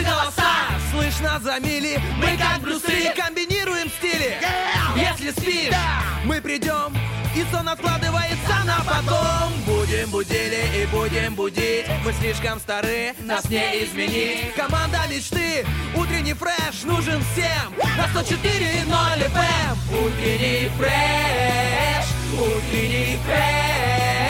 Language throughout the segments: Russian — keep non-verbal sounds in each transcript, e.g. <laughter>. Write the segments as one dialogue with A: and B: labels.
A: наши голоса. Слышно за мили, мы как брусы Комбинируем стили, если спишь Мы придем, и сон откладывается на потом. Будем будили и будем будить. Мы слишком стары, нас не изменить. Команда мечты, утренний фреш нужен всем. На 104.0 FM Утренний фреш, утренний фреш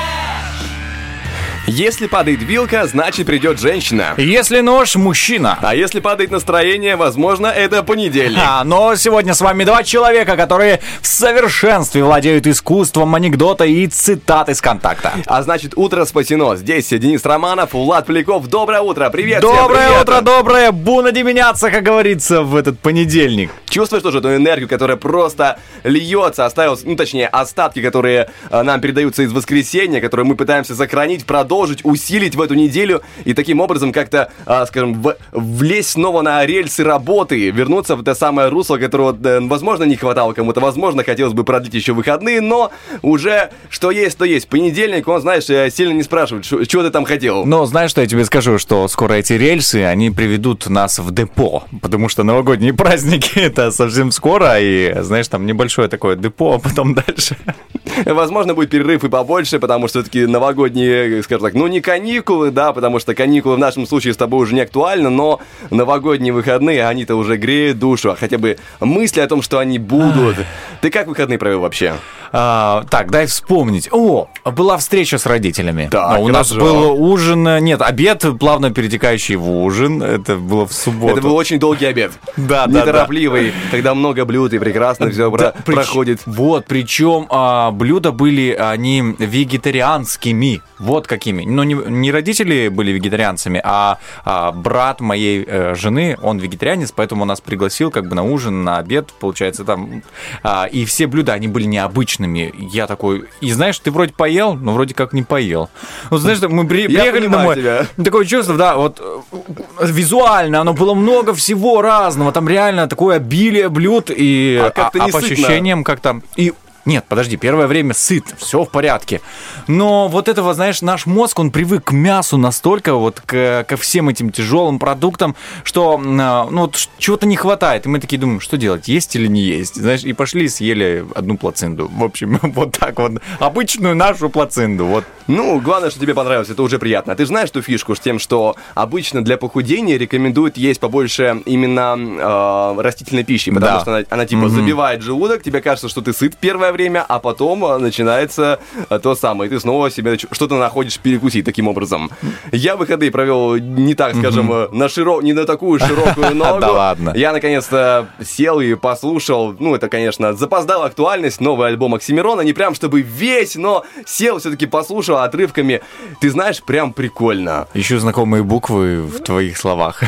B: Если падает вилка, значит придет женщина.
C: Если нож, мужчина.
B: А если падает настроение, возможно, это понедельник.
C: А, но сегодня с вами два человека, которые в совершенстве владеют искусством анекдота и цитат из контакта.
B: А значит, утро спасено. Здесь Денис Романов, Влад Поляков. Доброе утро, привет всем,
C: Доброе
B: привет.
C: утро, доброе! Буна деменяться, как говорится, в этот понедельник.
B: Чувствуешь тоже эту энергию, которая просто льется, оставилась, ну точнее, остатки, которые э, нам передаются из воскресенья, которые мы пытаемся сохранить, продолжить, усилить в эту неделю и таким образом как-то, э, скажем, в- влезть снова на рельсы работы, вернуться в это самое русло, которого, э, возможно, не хватало кому-то, возможно, хотелось бы продлить еще выходные, но уже что есть, то есть. Понедельник, он, знаешь, э, сильно не спрашивает, что ты там хотел.
C: Но знаешь, что я тебе скажу, что скоро эти рельсы, они приведут нас в депо, потому что новогодние <laughs> праздники это совсем скоро, и, знаешь, там небольшое такое депо, а потом <laughs> дальше.
B: Возможно, будет перерыв и побольше, потому что все-таки новогодние, скажем так, ну не каникулы, да, потому что каникулы в нашем случае с тобой уже не актуальны, но новогодние выходные, они-то уже греют душу, а хотя бы мысли о том, что они будут. Ты как выходные провел вообще?
C: А, так, дай вспомнить. О, была встреча с родителями.
B: Так,
C: А у нас был ужин, нет, обед, плавно перетекающий в ужин. Это было в субботу.
B: Это был очень долгий обед. <laughs>
C: Да, да,
B: Неторопливый, когда много блюд и прекрасно все
C: Да,
B: проходит.
C: Вот, причем а, блюда были, они вегетарианскими. Вот какими. Но не, не родители были вегетарианцами, а, а брат моей э, жены, он вегетарианец, поэтому он нас пригласил как бы на ужин, на обед, получается, там. А, и все блюда, они были необычными. Я такой, и знаешь, ты вроде поел, но вроде как не поел. Вот знаешь, мы при- <laughs> приехали домой,
B: тебя. <laughs>
C: такое чувство, да, вот э, визуально оно было много всего разного, там реально такое обилие блюд и
B: А
C: а
B: не
C: по ощущениям как-то и нет, подожди, первое время сыт, все в порядке. Но вот этого, знаешь, наш мозг, он привык к мясу настолько, вот к, ко всем этим тяжелым продуктам, что а, ну, вот чего-то не хватает. И мы такие думаем, что делать, есть или не есть? Знаешь, и пошли и съели одну плацинду. В общем, <laughs> вот так вот. Обычную нашу плацинду. Вот
B: Ну, главное, что тебе понравилось, это уже приятно. А ты знаешь ту фишку с тем, что обычно для похудения рекомендуют есть побольше именно э, растительной пищи, потому
C: Да.
B: что она, она, типа забивает желудок, тебе кажется, что ты сыт первое время, а потом э, начинается э, то самое, и ты снова себе что-то находишь перекусить таким образом. Я выходные провел не так, скажем, э, на широ... не на такую широкую <laughs> ногу.
C: Да ладно.
B: Я наконец-то сел и послушал, ну, это, конечно, запоздала актуальность, новый альбом Оксимирона, не прям чтобы весь, но сел все-таки послушал отрывками. Ты знаешь, прям прикольно.
C: еще знакомые буквы в твоих словах.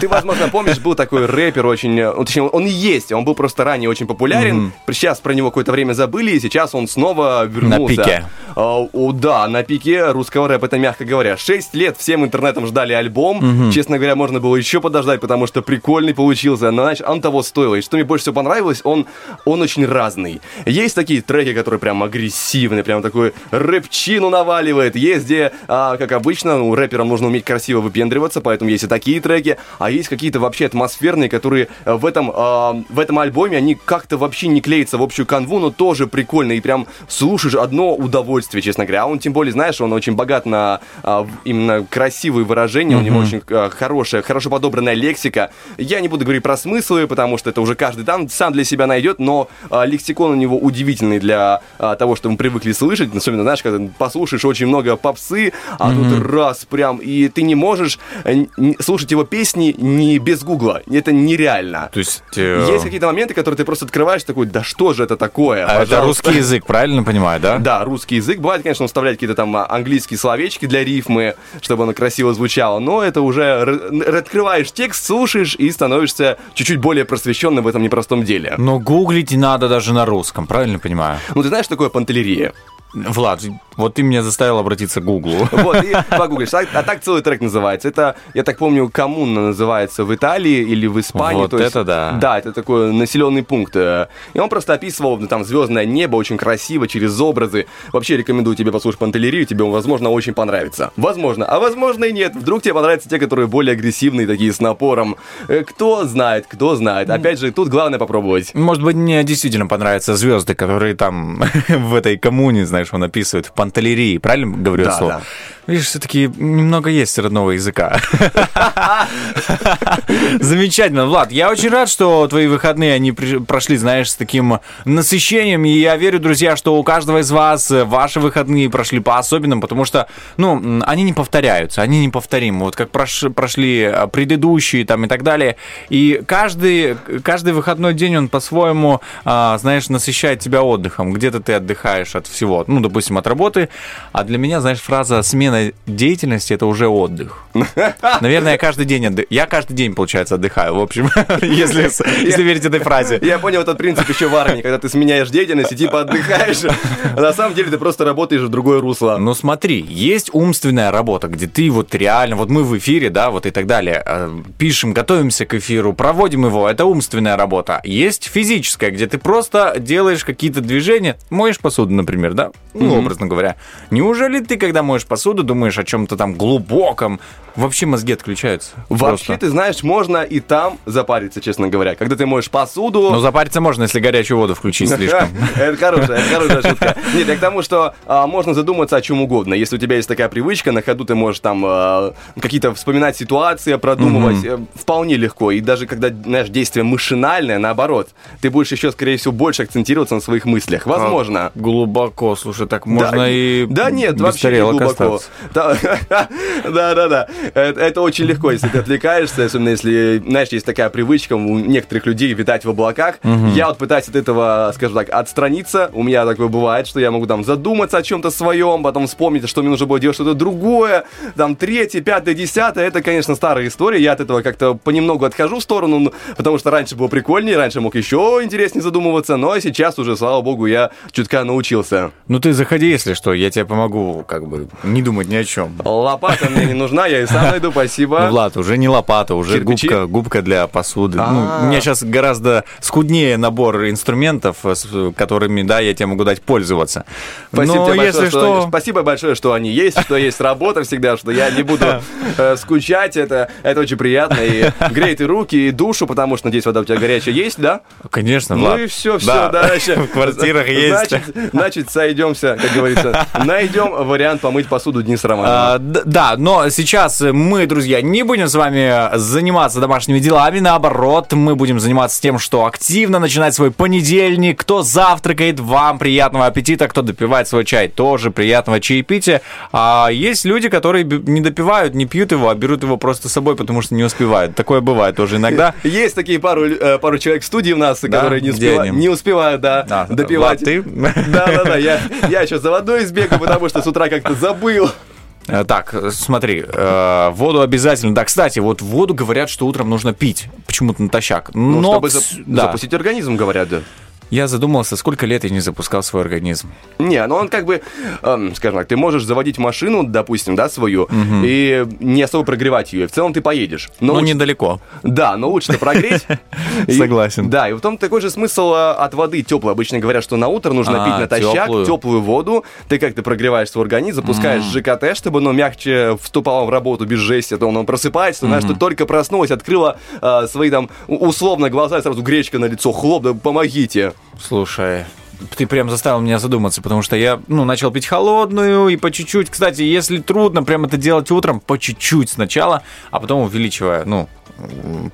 B: Ты, возможно, помнишь, был такой рэпер очень, ну, точнее, он и есть, он был просто ранее очень популярен. Сейчас про него какое-то время забыли, и сейчас он снова вернулся.
C: пике.
B: А, о, да, на пике русского рэпа, это мягко говоря. Шесть лет всем интернетом ждали альбом. Честно говоря, можно было еще подождать, потому что прикольный получился. Но, знаешь, он того стоил. И что мне больше всего понравилось, он, он очень разный. Есть такие треки, которые прям агрессивные, прям такой рэпчину наваливает. Есть где, а, как обычно, ну, рэперам нужно уметь красиво выпендриваться, поэтому есть и такие треки. А есть какие-то вообще атмосферные, которые в этом, а, в этом альбоме, они как-то вообще не клеятся в общую канву, но тоже прикольно. И прям слушаешь одно удовольствие, честно говоря. А он, тем более, знаешь, он очень богат на а, именно красивые выражения, у него очень а, хорошая, хорошо подобранная лексика. Я не буду говорить про смыслы, потому что это уже каждый там сам для себя найдет, но а, лексикон у него удивительный для а, того, что мы привыкли слышать. Особенно, знаешь, когда послушаешь очень много попсы, а тут раз прям, и ты не можешь э, слушать его песни не без гугла. Это нереально.
C: То есть... э,
B: Есть какие-то моменты, которые ты просто открываешь, такой, да что же это такое?
C: А это русский язык, правильно понимаю, да?
B: Да, русский язык. Бывает, конечно, он вставляет какие-то там а, английские словечки для рифмы, чтобы оно красиво звучало. Но это уже открываешь текст, слушаешь и становишься чуть-чуть более просвещенным в этом непростом деле.
C: Но гуглить надо даже на русском, правильно понимаю?
B: Ну, ты знаешь, такое пантелерия?
C: Влад, вот ты меня заставил обратиться к Гуглу.
B: Вот, и погуглишь. А, а так целый трек называется. Это, я так помню, коммуна называется в Италии или в Испании.
C: Вот
B: То есть-
C: это да.
B: Да, это такой населенный пункт. э, И он просто описывал ну, там звездное небо очень красиво, через образы. Вообще рекомендую тебе послушать Пантелерию, тебе он, возможно, очень понравится. Возможно. А возможно и нет. Вдруг тебе понравятся те, которые более агрессивные, такие с напором. Э, Кто знает, кто знает. Опять же, тут главное попробовать.
C: Может быть, мне действительно понравятся звезды, которые там <laughs> в этой коммуне, знаешь, он описывает, в Пантелерии, правильно говорю
B: Да,
C: слово?
B: да.
C: Видишь, все-таки немного есть родного языка. <laughs> Замечательно, Влад. Я очень рад, что твои выходные, они прошли, знаешь, с таким насыщением. И я верю, друзья, что у каждого из вас э, ваши выходные прошли по-особенным, потому что, ну, они не повторяются, они неповторимы. Вот как прош- прошли э, предыдущие там и так далее. И каждый, каждый выходной день, он по-своему, а, знаешь, насыщает тебя отдыхом. Где-то ты отдыхаешь от всего, ну, допустим, от работы. А для меня, знаешь, фраза «смена деятельности» — это уже отдых. Наверное, я каждый день отдыхаю. Я каждый день, получается, отдыхаю, в общем, <laughs> если, если верить этой фразе.
B: Я понял этот принцип еще в армии, когда ты сменяешь деятельность и типа отдыхаешь. А на самом деле ты просто работаешь в другое русло.
C: Ну смотри, есть умственная работа, где ты вот реально, вот мы в эфире, да, вот и так далее, э, пишем, готовимся к эфиру, проводим его, это умственная работа. Есть физическая, где ты просто делаешь какие-то движения, моешь посуду, например, да, ну, образно говоря. Неужели ты, когда моешь посуду, думаешь о чем-то там глубоком, вообще мозги отключаются?
B: Вообще,
C: Просто.
B: ты знаешь, можно и там запариться, честно говоря. Когда ты моешь посуду...
C: Ну, запариться можно, если горячую воду включить <laughs> слишком.
B: Это хорошая, это хорошая шутка. Нет, я к тому, что а, можно задуматься о чем угодно. Если у тебя есть такая привычка, на ходу ты можешь там а, какие-то вспоминать ситуации, продумывать э, вполне легко. И даже когда, знаешь, действие машинальное, наоборот, ты будешь еще, скорее всего, больше акцентироваться на своих мыслях. Возможно.
C: Глубоко, слушай, так можно
B: да,
C: и
B: Да нет,
C: без
B: вообще не глубоко.
C: остаться.
B: Да, <laughs> да, да, да. Это, очень легко, если ты отвлекаешься, особенно если, знаешь, есть такая привычка у некоторых людей витать в облаках. Я вот пытаюсь от этого, скажем так, отстраниться. У меня такое бывает, что я могу там задуматься о чем-то своем, потом вспомнить, что мне нужно было делать что-то другое, там третье, пятое, десятое. Это, конечно, старая история. Я от этого как-то понемногу отхожу в сторону, ну, потому что раньше было прикольнее, раньше мог еще интереснее задумываться, но сейчас уже, слава богу, я чутка научился.
C: Ну ты заходи, если что, я тебе помогу, как бы, не думать ни о чем.
B: Лопата мне не нужна, я и сам найду, спасибо.
C: Ну, Влад, уже не лопата, уже
B: Кирпичи?
C: губка, губка для посуды.
B: А.
C: Ну, у меня сейчас гораздо скуднее набор инструментов, э, с которыми, да, я тебе могу дать пользоваться.
B: Спасибо
C: Но
B: тебе большое,
C: если
B: что...
C: что...
B: Спасибо большое, что они есть, что есть работа всегда, что я не буду э, скучать. Это, это очень приятно. И греет и руки, и душу, потому что, надеюсь, вода у тебя горячая есть, да?
C: Конечно,
B: Ну
C: Влад.
B: и все, все,
C: Да.
B: да. значит, <laughs>
C: В квартирах <laughs> есть.
B: Значит, значит, сойдемся, как говорится. <laughs> Найдем вариант помыть посуду Денис Романова.
C: А, да, но сейчас мы, друзья, не будем с вами заниматься домашними делами, наоборот, мы будем заниматься тем, что активно начинать свой понедельник. Кто завтракает, вам приятного аппетита, кто допивает свой чай, тоже приятного чаепития. А есть люди, которые не допивают, не пьют его, а берут его просто с собой, потому что не успевают. Такое бывает тоже иногда.
B: Есть такие пару, э, пару человек в студии у нас, которые не,
C: Где
B: успева-
C: они?
B: не успевают, да,
C: Да,
B: допивать.
C: Влад, ты?
B: Да, да, да. Я, <laughs> я сейчас за водой сбегаю, потому что с утра как-то забыл.
C: Э, Так, смотри, э, воду обязательно. Да, кстати, вот воду говорят, что утром нужно пить. Почему-то натощак.
B: Ну,
C: Но,
B: чтобы
C: к
B: зап-
C: с- да.
B: запустить организм, говорят, да.
C: Я задумался, сколько лет я не запускал свой организм.
B: Не, ну он как бы, эм, скажем так, ты можешь заводить машину, допустим, да, свою, и не особо прогревать ее. И в целом ты поедешь. Но
C: Но
B: лучше-
C: недалеко.
B: Да, но лучше прогреть. <laughs>
C: Согласен.
B: Да, и в том такой же смысл э, от воды теплой. Обычно говорят, что на утро нужно
C: А,
B: пить натощак, теплую воду. Ты как-то прогреваешь свой организм, запускаешь ЖКТ, чтобы оно мягче вступало в работу без жести. А то он просыпается, знаешь, ты только проснулась, открыла свои там условно глаза, сразу гречка на лицо, хлоп, да помогите.
C: Слушай, ты прям заставил меня задуматься, потому что я, ну, начал пить холодную и по чуть-чуть. Кстати, если трудно прям это делать утром, по чуть-чуть сначала, а потом увеличивая, ну,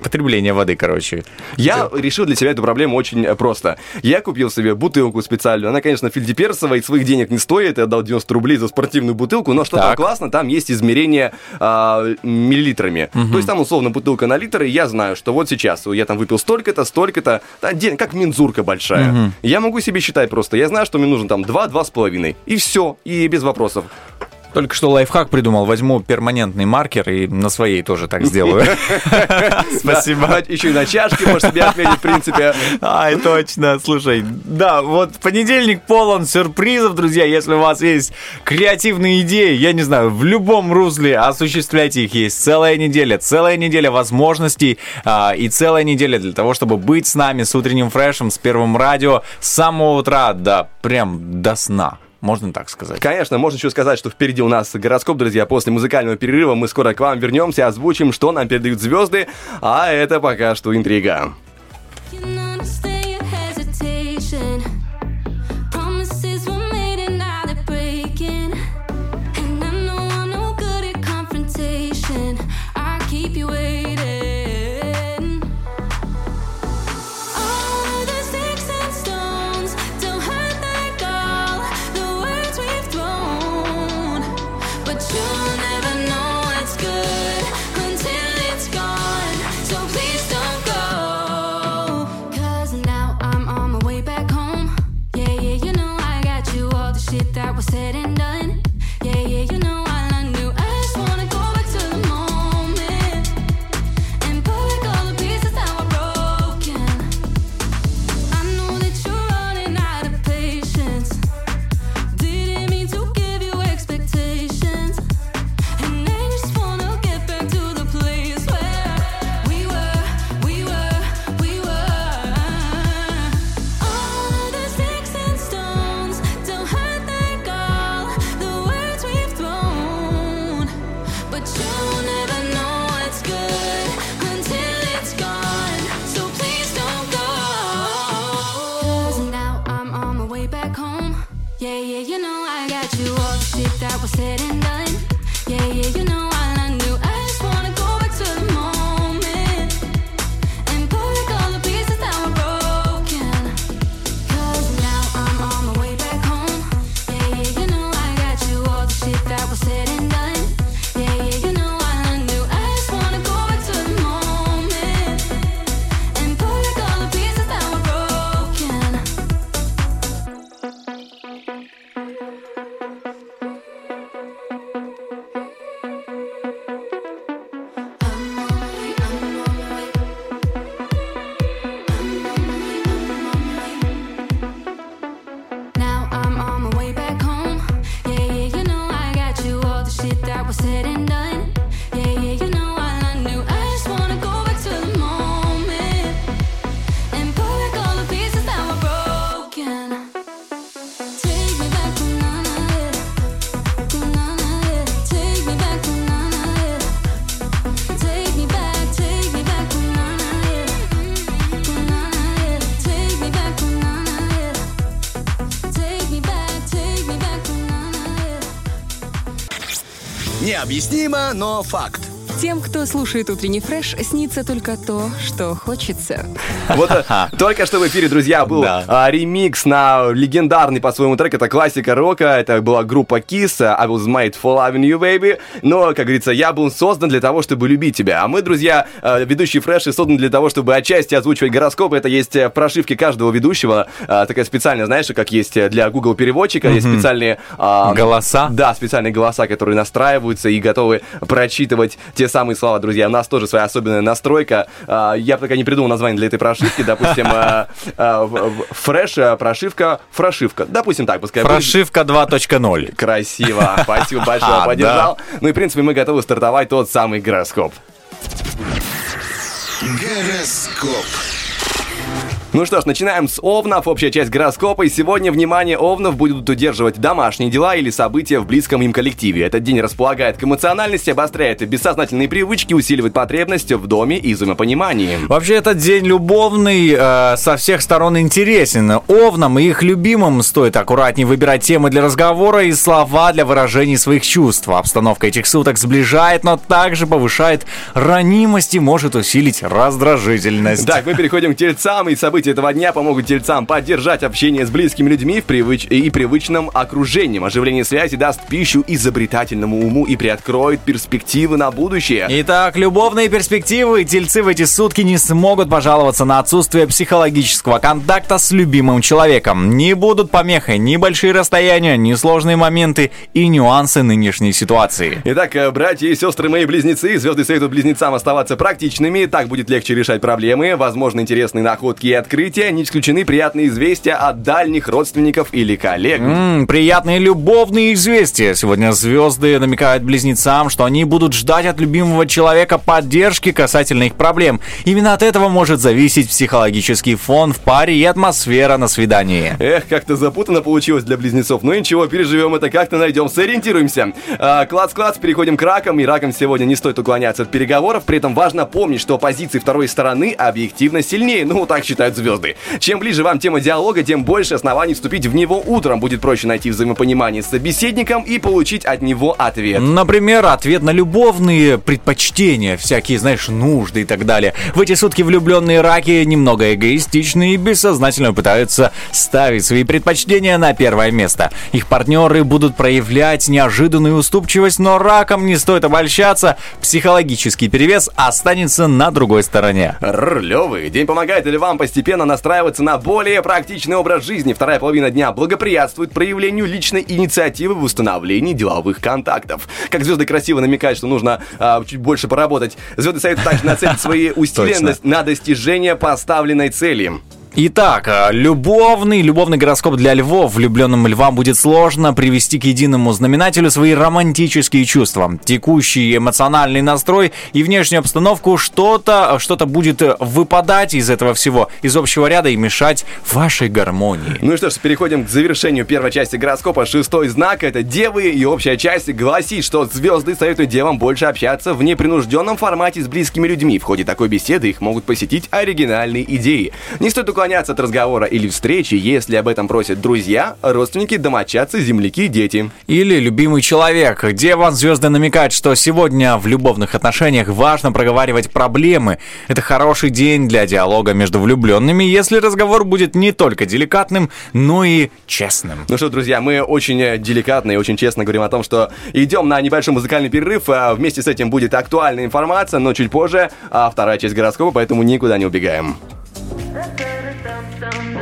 C: потребление воды, короче.
B: Я решил для себя эту проблему очень э, просто. Я купил себе бутылку специальную. Она, конечно, фильдеперсовая, и своих денег не стоит. Я дал 90 рублей за спортивную бутылку, но что там классно, там есть измерение а, миллилитрами. То есть там, условно, бутылка на литр, и я знаю, что вот сейчас я там выпил столько-то, столько-то. Да, как мензурка большая. Я могу себе считать просто. Я знаю, что мне нужно там 2-2,5. И все, и без вопросов.
C: Только что лайфхак придумал. Возьму перманентный маркер и на своей тоже так сделаю. <laughs>
B: Спасибо. Еще и на чашке можешь себе отметить, в принципе.
C: Ай, точно. Слушай, да, вот понедельник полон сюрпризов, друзья. Если у вас есть креативные идеи, я не знаю, в любом русле осуществляйте их. Есть целая неделя, целая неделя возможностей а, и целая неделя для того, чтобы быть с нами с утренним фрешем, с первым радио с самого утра до прям до сна. Можно так сказать.
B: Конечно, можно еще сказать, что впереди у нас гороскоп, друзья. После музыкального перерыва мы скоро к вам вернемся, озвучим, что нам передают звезды, а это пока что интрига.
D: was sitting Необъяснимо, но факт.
E: Тем, кто слушает утренний фреш, снится только то, что хочется.
B: Вот э, <laughs> только что в эфире, друзья, был
C: Да.
B: а, ремикс на легендарный по своему трек. Это классика рока. Это была группа Kiss. I was made for loving you, baby. Но, как говорится, я был создан для того, чтобы любить тебя. А мы, друзья, э, ведущие фреши, созданы для того, чтобы отчасти озвучивать гороскопы. Это есть э, в прошивке каждого ведущего. Такая специальная, знаешь, как есть э, для Google переводчика. Есть специальные... а,
C: Голоса?
B: Да, специальные голоса, которые настраиваются и готовы прочитывать те самые слова, друзья. У нас тоже своя особенная настройка. А, Я пока не придумал название для этой прошивки. Допустим, в- в- фреш, а, прошивка, фрошивка. Допустим так, пускай.
C: Прошивка 2.0.
B: Красиво. <laughs> Спасибо большое, поддержал. Ну и, в принципе, мы готовы стартовать тот самый гороскоп.
F: Гороскоп.
B: Ну что ж, начинаем с Овнов. Общая часть гороскопа. И сегодня, внимание, Овнов будут удерживать домашние дела или события в близком им коллективе. Этот день располагает к эмоциональности, обостряет бессознательные привычки, усиливает потребность в доме и взаимопонимании.
C: Вообще, этот день любовный, э, со всех сторон интересен. Овнам и их любимым стоит аккуратнее выбирать темы для разговора и слова для выражения своих чувств. Обстановка этих суток сближает, но также повышает ранимость и может усилить раздражительность.
B: Так, мы переходим к тельцам и событиям события этого дня помогут тельцам поддержать общение с близкими людьми в привыч... и привычном окружении. Оживление связи даст пищу изобретательному уму и приоткроет перспективы на будущее.
C: Итак, любовные перспективы. Тельцы в эти сутки не смогут пожаловаться на отсутствие психологического контакта с любимым человеком. Не будут помехой ни большие расстояния, ни сложные моменты и нюансы нынешней ситуации.
B: Итак, э, братья и сестры мои близнецы, звезды советуют близнецам оставаться практичными, так будет легче решать проблемы, возможно, интересные находки и открытия, не исключены приятные известия от дальних родственников или коллег.
C: М, приятные любовные известия. Сегодня звезды намекают близнецам, что они будут ждать от любимого человека поддержки касательно их проблем. Именно от этого может зависеть психологический фон в паре и атмосфера на свидании.
B: Эх, как-то запутанно получилось для близнецов. Ну ничего, переживем это как-то, найдем, сориентируемся. А, Клац-клац, переходим к ракам. И ракам сегодня не стоит уклоняться от переговоров. При этом важно помнить, что позиции второй стороны объективно сильнее. Ну, так считают звезды. Чем ближе вам тема диалога, тем больше оснований вступить в него утром. Будет проще найти взаимопонимание с собеседником и получить от него ответ.
C: Например, ответ на любовные предпочтения, всякие, знаешь, нужды и так далее. В эти сутки влюбленные раки немного эгоистичны и бессознательно пытаются ставить свои предпочтения на первое место. Их партнеры будут проявлять неожиданную уступчивость, но ракам не стоит обольщаться. Психологический перевес останется на другой стороне.
B: Рр, Лёвый, день помогает ли вам постепенно настраиваться на более практичный образ жизни? Вторая половина дня благоприятствует проявлению личной инициативы в установлении деловых контактов. Как звезды красиво намекают, что нужно а, чуть больше поработать. Звезды советуют также нацелить свои <laughs> на, на достижение поставленной цели.
C: Итак, э, любовный, любовный гороскоп для львов. Влюбленным львам будет сложно привести к единому знаменателю свои романтические чувства. Текущий эмоциональный настрой и внешнюю обстановку что-то что будет выпадать из этого всего, из общего ряда и мешать вашей гармонии.
B: Ну и что ж, переходим к завершению первой части гороскопа. Шестой знак — это девы, и общая часть гласит, что звезды советуют девам больше общаться в непринужденном формате с близкими людьми. В ходе такой беседы их могут посетить оригинальные идеи. Не стоит уклоняться от разговора или встречи, если об этом просят друзья, родственники, домочадцы, земляки, дети.
C: Или любимый человек. Дева звезды намекают, что сегодня в любовных отношениях важно проговаривать проблемы. Это хороший день для диалога между влюбленными, если разговор будет не только деликатным, но и честным.
B: Ну что, друзья, мы очень деликатно и очень честно говорим о том, что идем на небольшой музыкальный перерыв. а Вместе с этим будет актуальная информация, но чуть позже а вторая часть гороскопа, поэтому никуда не убегаем.
D: dum dum.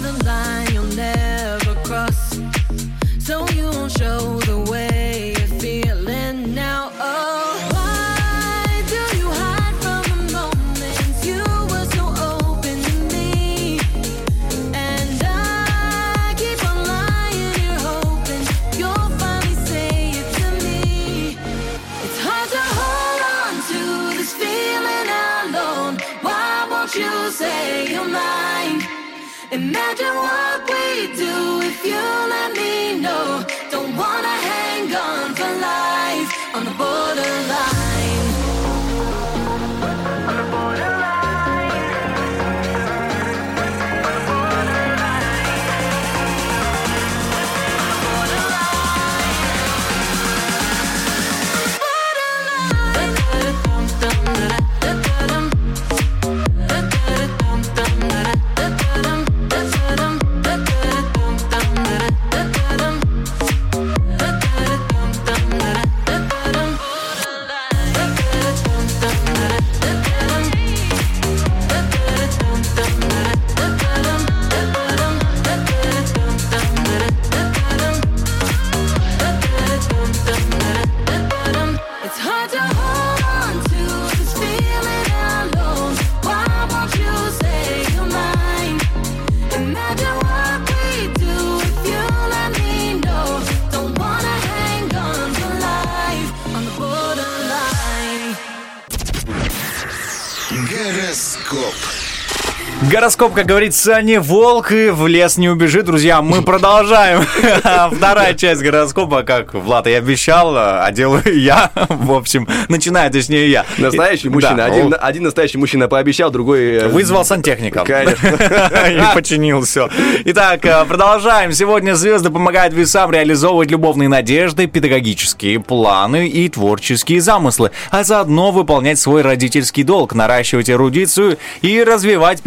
D: The line you'll never cross? So you won't show
G: Гороскоп,
C: как говорится, не волк и в лес не убежит, друзья. Мы <laughs> продолжаем. <laughs> Вторая часть гороскопа, как Влад и обещал, а делаю <laughs> я. В общем, начинаю, точнее, я.
B: Настоящий мужчина. Один, один настоящий мужчина пообещал, другой... э,
C: Вызвал сантехника.
B: Конечно.
C: И починил все. Итак, э, продолжаем. Сегодня звезды помогают весам реализовывать любовные надежды, педагогические планы и творческие замыслы, а заодно выполнять свой родительский долг, наращивать эрудицию и развивать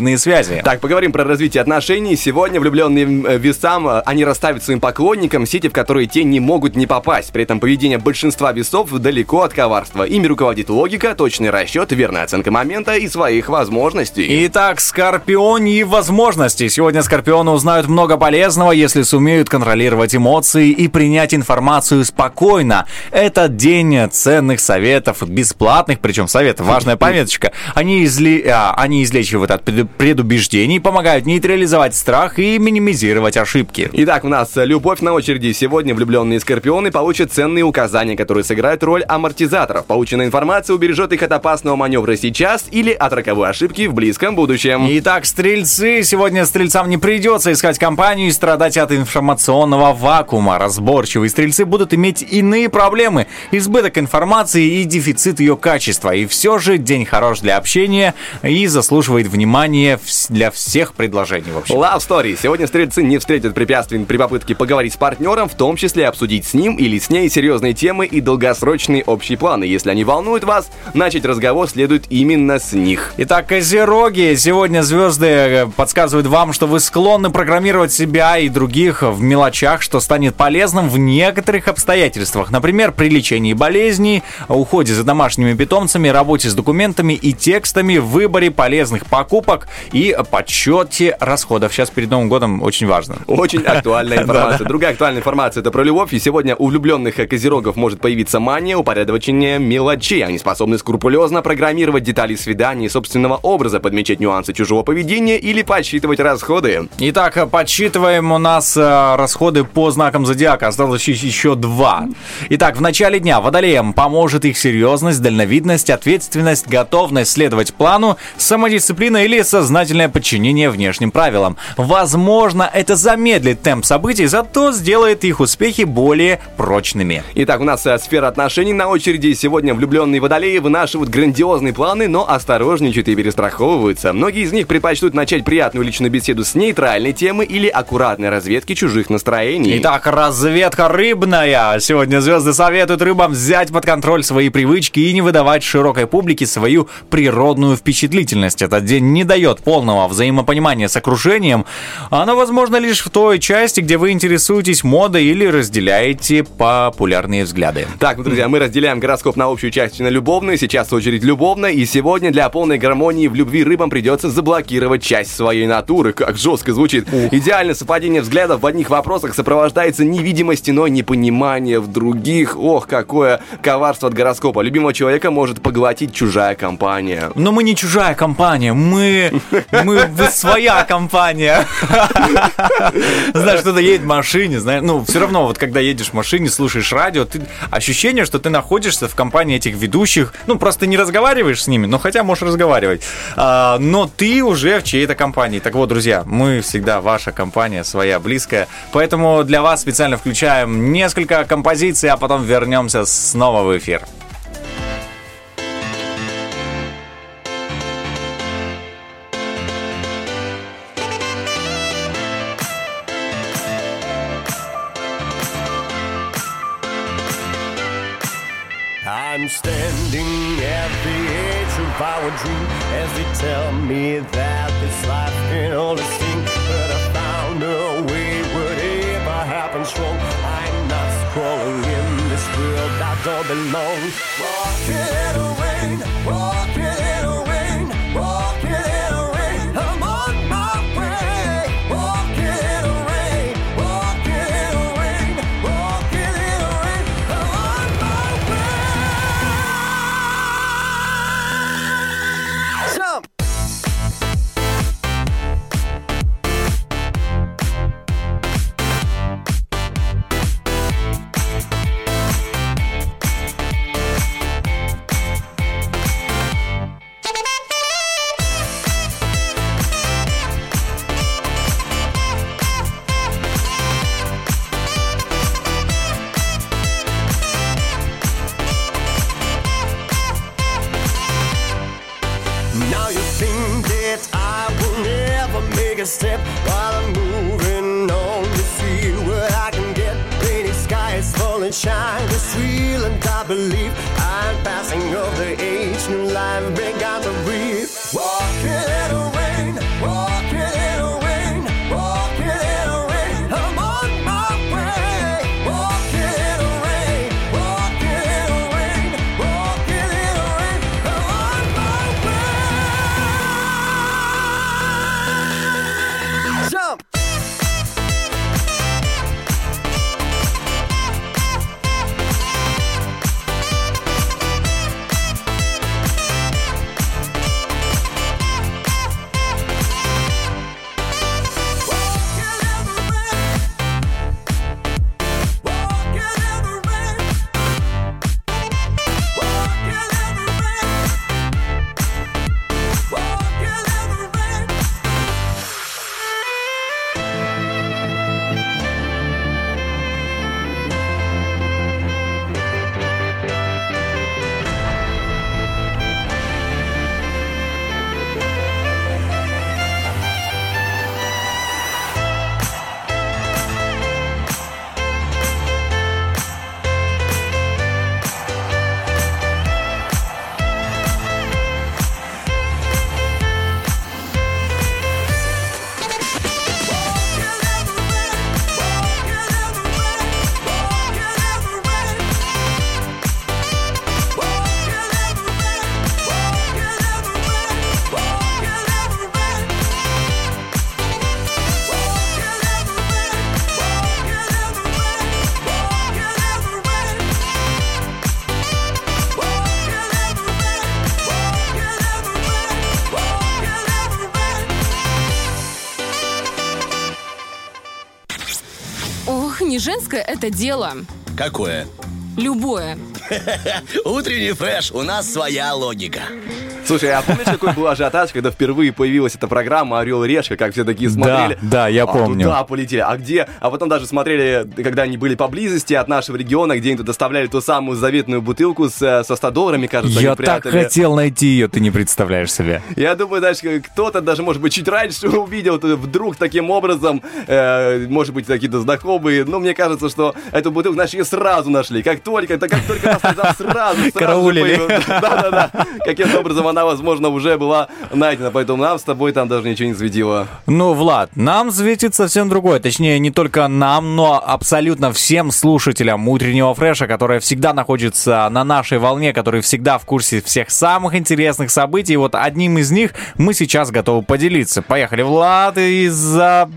C: перспективные связи.
B: Так, поговорим про развитие отношений. Сегодня влюбленные э, весам, э, они расставят своим поклонникам сети, в которые те не могут не попасть. При этом поведение большинства весов далеко от коварства. Ими руководит логика, точный расчет, верная оценка момента и своих возможностей.
C: Итак, скорпионьи возможности. Сегодня скорпионы узнают много полезного, если сумеют контролировать эмоции и принять информацию спокойно. Этот день ценных советов, бесплатных, причем советов, важная пометочка. Они, изли... а, они излечивают от предубеждений, помогают нейтрализовать страх и минимизировать ошибки.
B: Итак, у нас э, любовь на очереди. Сегодня влюбленные скорпионы получат ценные указания, которые сыграют роль амортизаторов. Полученная информация убережет их от опасного маневра сейчас или от роковой ошибки в близком будущем.
C: Итак, стрельцы, сегодня стрельцам не придется искать компанию и страдать от информационного вакуума. Разборчивые стрельцы будут иметь иные проблемы, избыток информации и дефицит ее качества. И все же день хорош для общения и заслуживает внимания вс- для всех предложений. В общем.
B: Love Story. Сегодня стрельцы не встретят препятствий при попытке поговорить с партнером, в том числе обсудить с ним или с ней серьезные темы и долгосрочные общие планы. Если они волнуют вас, начать разговор следует именно с них.
C: Итак, Козероги, сегодня звезды э, подсказывают вам, что вы склонны программировать себя и других в мелочах, что станет полезным в некоторых обстоятельствах. Например, при лечении болезней, уходе за домашними питомцами, работе с документами и текстами, выборе полезных покупок и подсчете расходов. Сейчас перед Новым годом очень важно.
B: Очень <laughs> актуальная информация. Другая актуальная информация это про любовь. И сегодня у влюбленных козерогов может появиться мания упорядочения мелочей. Они способны скрупулезно программировать детали свидания и собственного образа, подмечать нюансы чужого поведения или подсчитывать расходы.
C: Итак, подсчитываем у нас э, расходы по знакам зодиака. Осталось еще два. Итак, в начале дня водолеям поможет их серьезность, дальновидность, ответственность, готовность следовать плану, самодисциплина или сознательное подчинение внешним правилам. Возможно, это замедлит темп событий, зато сделает их успехи более прочными.
B: Итак, у нас э, сфера отношений на очереди. Сегодня влюбленные водолеи вынашивают грандиозные планы, но осторожничают и перестраховываются. Многие из них предпочтут начать приятную личную беседу с нейтральной темы или аккуратной разведки чужих настроений.
C: Итак, разведка рыбная. Сегодня звезды советуют рыбам взять под контроль свои привычки и не выдавать широкой публике свою природную впечатлительность. Этот день не дает полного взаимопонимания с окружением. Оно возможно лишь в той части, где вы интересуетесь модой или разделяете популярные взгляды.
B: Так, ну, друзья, мы разделяем гороскоп на общую часть и на любовную. Сейчас очередь любовная. И сегодня для полной гармонии в любви рыбам придется заблокировать часть своей натуры. Как жестко звучит. Идеальное совпадение взглядов в одних вопросах сопровождается невидимой стеной непонимания в других. Ох, какое коварство от гороскопа. Любимого человека может поглотить чужая компания.
C: Но мы не чужая компания, мы, <laughs> мы своя компания. <laughs> Знаешь, кто-то едет в машине, знаешь, ну, все равно, вот когда едешь в машине, слушаешь радио, ты, ощущение, что ты находишься в компании этих ведущих, ну, просто не разговариваешь с ними, но хотя можешь разговаривать, А, но ты уже в чьей-то компании. Так вот, друзья, мы всегда ваша компания, своя, близкая, поэтому для вас специально включаем несколько композиций, а потом вернемся снова в эфир.
H: Tell me that this life can only sing. But I found a way, whatever happens wrong. I'm not crawling in this world I don't belong. Walking a step while I'm moving on to see what I can get. Rainy skies falling, shine is real, and I believe I'm passing of the age. New life began to breathe. Walking
E: женское это дело.
G: Какое?
E: Любое. <laughs>
G: Утренний фреш, у нас своя логика.
B: Слушай, а помнишь, какой был ажиотаж, когда впервые появилась эта программа «Орел и решка», как все такие смотрели?
C: да, я
B: а,
C: помню.
B: Туда полетели. А где? А потом даже смотрели, когда они были поблизости от нашего региона, где им доставляли ту самую заветную бутылку с, э, со 100 долларами, кажется,
C: Я так хотел найти ее, ты не представляешь себе.
B: Я думаю, даже кто-то даже, может быть, чуть раньше <laughs> увидел, вдруг таким образом, э, может быть, какие-то знакомые. Но мне кажется, что эту бутылку, знаешь, ее сразу нашли. Как только, это как только нас сразу, сразу
C: Караулили.
B: Да-да-да. <laughs> Каким-то образом она, возможно, уже была найдена, поэтому нам с тобой там даже ничего не светило.
C: Ну, Влад, нам светит совсем другое. Точнее, не только нам, но абсолютно всем слушателям утреннего фреша, которые всегда находятся на нашей волне, которые всегда в курсе всех самых интересных событий. И вот одним из них мы сейчас готовы поделиться. Поехали, Влад, и за...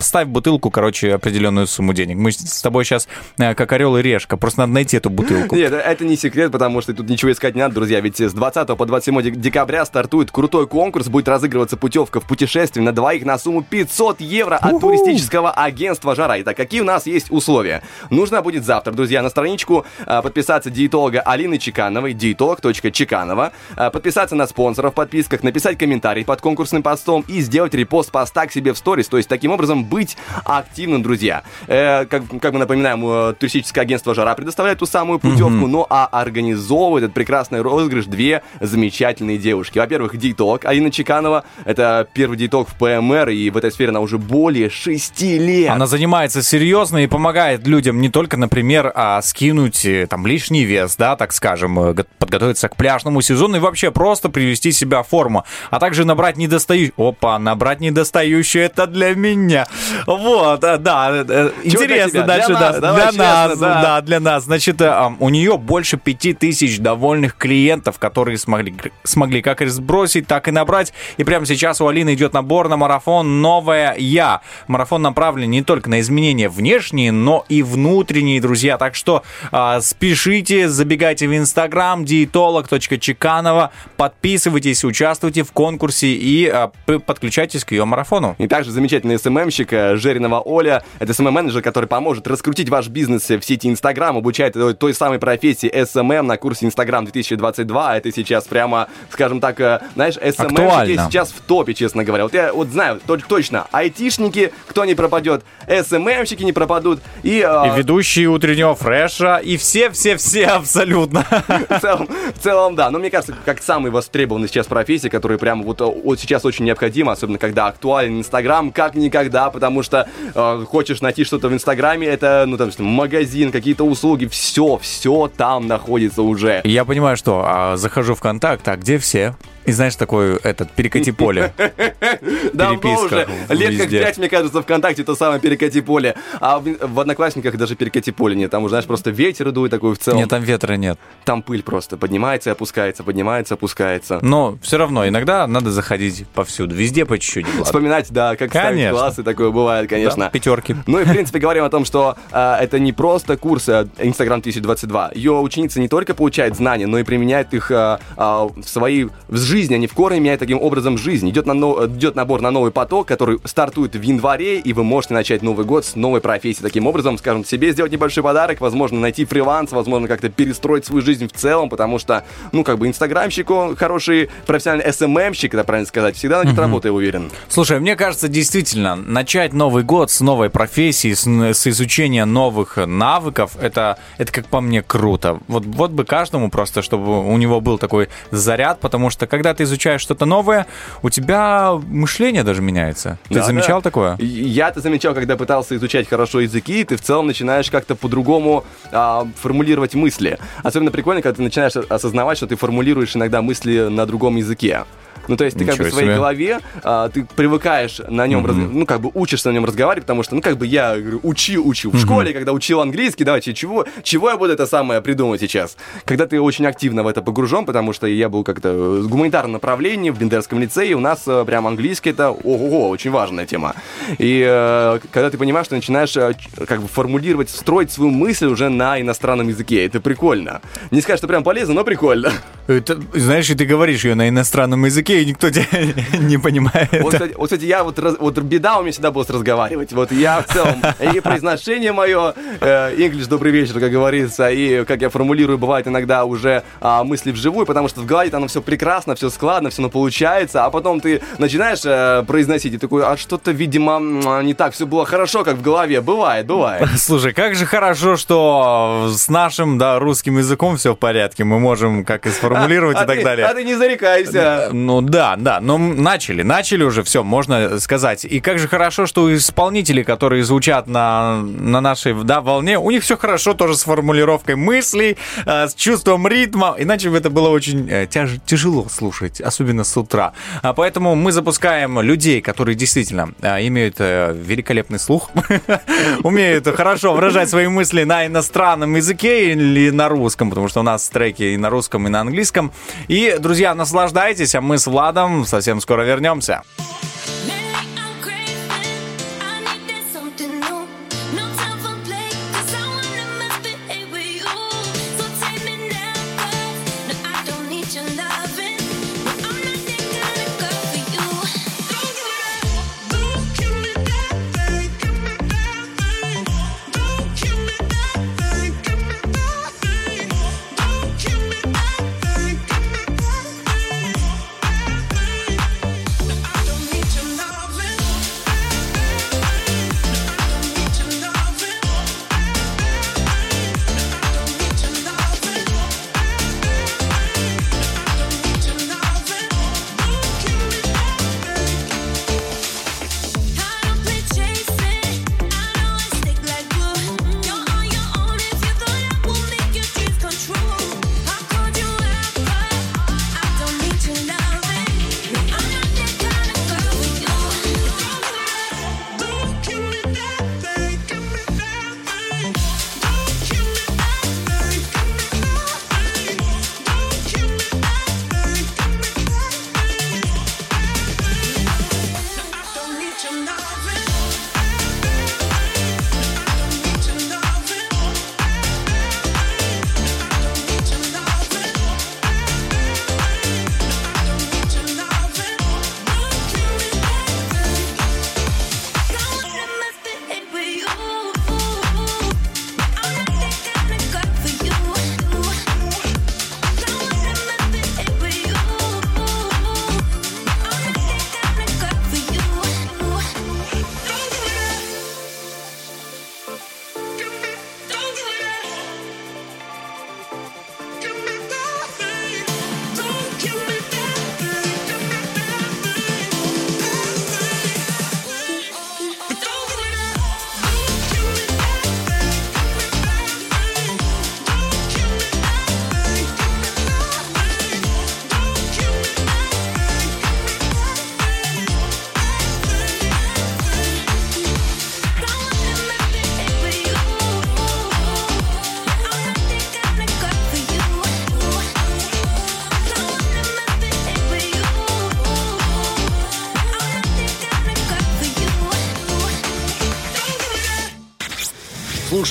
C: ставь бутылку, короче, определенную сумму денег. Мы с тобой сейчас э, как орел и решка. Просто надо найти эту бутылку.
B: Нет, это не секрет, потому что тут ничего искать не надо, друзья. Ведь с 20 по 27 дек- декабря стартует крутой конкурс. Будет разыгрываться путевка в путешествие на двоих на сумму 500 евро от туристического агентства «Жара». Итак, какие у нас есть условия? Нужно будет завтра, друзья, на страничку а, подписаться диетолога Алины Чекановой, диетолог.чеканова, а, подписаться на спонсоров в подписках, написать комментарий под конкурсным постом и сделать репост поста к себе в сторис. То есть, таким образом, быть активным, друзья. Э, как, как мы напоминаем, э, туристическое агентство «Жара» предоставляет ту самую путевку, ну а организовывает этот прекрасный розыгрыш две замечательные девушки. Во-первых, диетолог Алина Чеканова. Это первый диетолог в ПМР, и в этой сфере она уже более шести лет.
C: Она занимается серьезно и помогает людям не только, например, а, скинуть э, там лишний вес, да, так скажем, э, го- подготовиться к пляжному сезону и вообще просто привести себя в форму, а также набрать недостающую... Опа, набрать недостающую это для меня. Вот, э, да, интересно дальше,
B: Для
C: да,
B: нас, давай
C: для
B: честно,
C: нас,
B: да.
C: да, для нас. Значит, у нее больше пяти тысяч довольных клиентов, которые смогли, смогли как и сбросить, так и набрать. И прямо сейчас у Алины идет набор на марафон «Новая Я». Марафон направлен не только на изменения внешние, но и внутренние, друзья. Так что а, спешите, забегайте в инстаграм диетолог.чеканова, подписывайтесь, участвуйте в конкурсе и а, п- подключайтесь к ее марафону.
B: И также замечательный СММщик э, Жеринова Оля. Это СММ-менеджер, который поможет раскрутить ваш бизнес в сети Инстаграм, обучает той, той самой профессии СММ на курсе Инстаграм 2022. Это сейчас прямо скажем так, э, знаешь, СММщики сейчас в топе, честно говоря. Вот я вот знаю то- точно, айтишники, кто не пропадет, СММщики не пропадут, и, э,
C: И ведущие утреннего фреша, и все-все-все абсолютно.
B: в целом, в целом, да. Но мне кажется, как самый востребованный сейчас профессия, которая прямо вот, э, вот сейчас очень необходима, особенно когда актуален Инстаграм, как никогда, потому что э, хочешь найти что-то в Инстаграме, это, ну, там, магазин, какие-то услуги, все, все там находится уже.
C: Я понимаю, что а, захожу в контакт, а где все? И знаешь, такой этот, перекати поле. <laughs>
B: Давно уже. Лет как пять, мне кажется, ВКонтакте то самое перекати поле. А в, Одноклассниках даже перекати поле нет. Там уже, знаешь, просто ветер дует такой в целом.
C: Нет, там ветра нет.
B: Там пыль просто поднимается и опускается, поднимается, опускается.
C: Но все равно иногда надо заходить повсюду. Везде по чуть-чуть.
B: Вспоминать, да, как ставить классы, такое бывает, конечно.
C: Пятерки.
B: Ну и, в принципе, говорим о том, что а, это не просто курс а, Instagram 2022. Ее ученица не только получает знания, но и применяет их а, а, в своей в жизни. Они в корне меняют таким образом жизнь. Идет, на, но- идет набор на новый поток, который стартует в январе, и вы можете начать Новый год с новой профессии. Таким образом, скажем, себе сделать небольшой подарок, возможно, найти фриланс, возможно, как-то перестроить свою жизнь в целом, потому что, ну, как бы, инстаграмщик, он хороший профессиональный СММщик, это правильно сказать, всегда найдет работу, я уверен.
C: Слушай, мне кажется, действительно, начать Новый год с новой профессии, с, с изучения новых навыков, это, это, как по мне, круто. Вот, вот бы каждому просто, чтобы у него был такой заряд, потому что когда ты изучаешь что-то новое, у тебя мышление даже меняется. Ты
B: Да,
C: замечал
B: да.
C: такое?
B: Я-то замечал, когда пытался изучать хорошо языки, ты в целом начинаешь как-то по-другому а, формулировать мысли. Особенно прикольно, когда ты начинаешь осознавать, что ты формулируешь иногда мысли на другом языке. Ну, то есть ты как бы
C: Ничего
B: в своей
C: себе.
B: голове, а, ты привыкаешь на нем, раз- ну, как бы учишься на нем разговаривать, потому что, ну, как бы я говорю, учил, учил. В школе, когда учил английский, давайте, чего, чего я буду это самое придумать сейчас? Когда ты очень активно в это погружен, потому что я был как-то в гуманитарном направлении в Бендерском лицее, у нас э, прям английский это, ого, очень важная тема. И э, когда ты понимаешь, что начинаешь э, как бы формулировать, строить свою мысль уже на иностранном языке, это прикольно. Не сказать, что прям полезно, но прикольно.
C: Это, знаешь, и ты говоришь ее на иностранном языке, и никто тебя <laughs> не понимает.
B: Вот, кстати, вот, кстати, я вот, раз- вот беда у меня всегда была с разговаривать. Вот я в целом, и произношение мое, э, English, добрый вечер, как говорится, и как я формулирую, бывает иногда уже а, мысли вживую, потому что в голове оно все прекрасно, все складно, все получается, а потом ты начинаешь э, произносить, и такой, а что-то, видимо, не так, все было хорошо, как в голове. Бывает, бывает. <laughs>
C: Слушай, как же хорошо, что с нашим, да, русским языком все в порядке. Мы можем как и сформулировать
B: а
C: и так
B: ты-
C: далее.
B: А ты не зарекайся.
C: Ну да, да, но начали, начали уже, все, можно сказать. И как же хорошо, что у исполнителей, которые звучат на, на нашей да, волне, у них все хорошо тоже с формулировкой мыслей, э, с чувством ритма, иначе бы это было очень э, тяж- тяжело слушать, особенно с утра. А поэтому мы запускаем людей, которые действительно э, имеют э, великолепный слух, <laughs> умеют хорошо выражать свои мысли на иностранном языке или на русском, потому что у нас треки и на русском, и на английском. И, друзья, наслаждайтесь, а мы с Владом совсем скоро вернемся.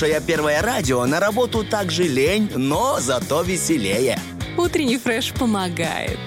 G: Слушая первое радио, на работу также лень, но зато веселее.
E: Утренний фреш помогает.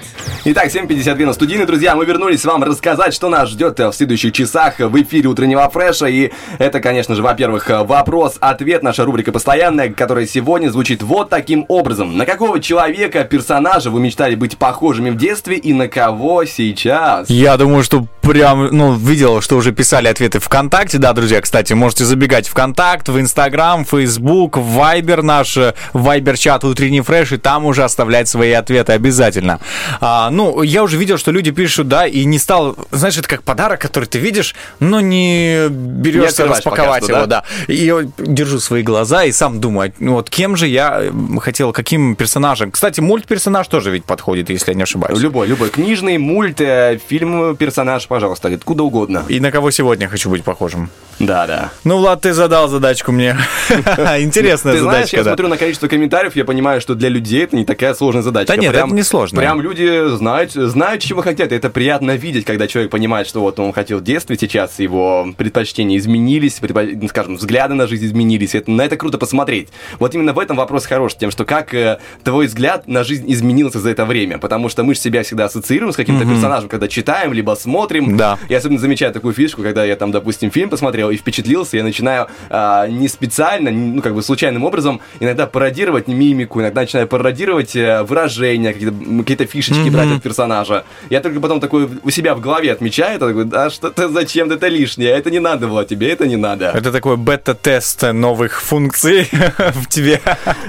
B: Итак, 7.52 на студийные, друзья, мы вернулись вам рассказать, что нас ждет в следующих часах в эфире утреннего фреша. И это, конечно же, во-первых, вопрос-ответ, наша рубрика постоянная, которая сегодня звучит вот таким образом. На какого человека, персонажа вы мечтали быть похожими в детстве и на кого сейчас?
C: Я думаю, что прям, ну, видел, что уже писали ответы ВКонтакте. Да, друзья, кстати, можете забегать ВКонтакт, в Инстаграм, Фейсбук, в Вайбер наш, э, Вайбер-чат «Утренний фреш», и там уже оставлять свои ответы обязательно. А, ну, я уже видел, что люди пишут, да, и не стал, знаешь, это как подарок, который ты видишь, но не берешься
B: пока
C: распаковать
B: что,
C: его,
B: да?
C: да. И я держу свои глаза и сам думаю, ну, вот кем же я хотел, каким персонажем. Кстати, мультперсонаж тоже ведь подходит, если я не ошибаюсь.
B: Любой, любой книжный, мульт, э, фильм, персонаж, пожалуйста, откуда угодно.
C: И на кого сегодня хочу быть похожим?
B: Да, да.
C: Ну, Влад, ты задал задачку мне. <laughs> Интересная
B: Ты знаешь,
C: задачка,
B: я
C: да.
B: смотрю на количество комментариев, я понимаю, что для людей это не такая сложная задача.
C: Да нет, это не сложно.
B: Прям люди знают, знают, чего хотят. И это приятно видеть, когда человек понимает, что вот он хотел в детстве, сейчас его предпочтения изменились, ну, скажем, взгляды на жизнь изменились. Это, на это круто посмотреть. Вот именно в этом вопрос хорош, тем, что как э, твой взгляд на жизнь изменился за это время. Потому что мы же себя всегда ассоциируем с каким-то персонажем, когда читаем, либо смотрим.
C: Да.
B: Я особенно замечаю такую фишку, когда я там, допустим, фильм посмотрел и впечатлился, я начинаю а, не специально, ну, как бы случайным образом иногда пародировать мимику, иногда начинаю пародировать э, выражения, какие-то, какие-то фишечки брать от персонажа. Я только потом такой у себя в голове отмечаю, это такой, да что ты, зачем это лишнее, это не надо было тебе, это не надо.
C: Это такой бета-тест новых функций <laughs> в тебе.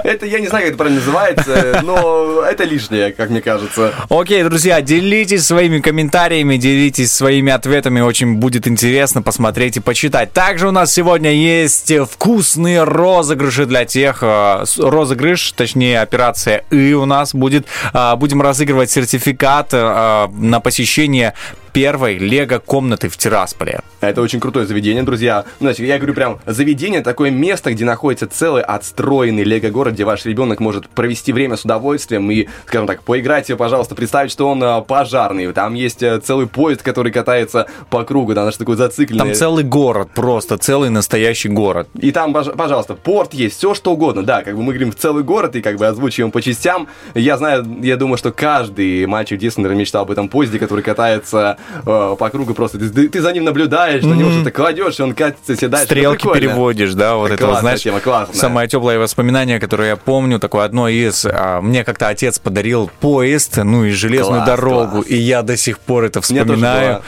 B: Это, я не знаю, как это правильно называется, но это лишнее, как мне кажется.
C: Окей, друзья, делитесь своими комментариями, делитесь своими ответами. Очень будет интересно посмотреть и почитать. Также у нас сегодня есть вкусные розыгрыши для тех, э, розыгрыш, точнее операция «И» у нас будет. А, Будем разыгрывать сертификат э, на посещение первой лего-комнаты в Тирасполе.
B: Это очень крутое заведение, друзья. Значит, я говорю прям, заведение такое место, где находится целый отстроенный лего-город, где ваш ребенок может провести время с удовольствием и, скажем так, поиграть, пожалуйста, представить, что он а, пожарный. Там есть э, целый поезд, который катается по кругу, там наш такой зацикленный.
C: Там целый город, просто целый настоящий город.
B: И там, пож- пожалуйста, порт есть, все что угодно. Да, как бы мы говорим в целый город и как бы озвучиваем по частям. Я знаю, я думаю, что каждый мальчик в детстве, наверное, мечтал об этом поезде, который катается э, по кругу просто. Ты, ты за ним наблюдаешь, на него что-то кладешь, и он катится, седает.
C: Стрелки переводишь, да, вот это, вот, знаешь,
B: тема, классная.
C: самое теплое воспоминание, которое я помню, такое одно из, а, мне как-то отец подарил поезд, ну и железную
B: Класс,
C: дорогу,
B: класс.
C: и я до сих пор это вспоминаю.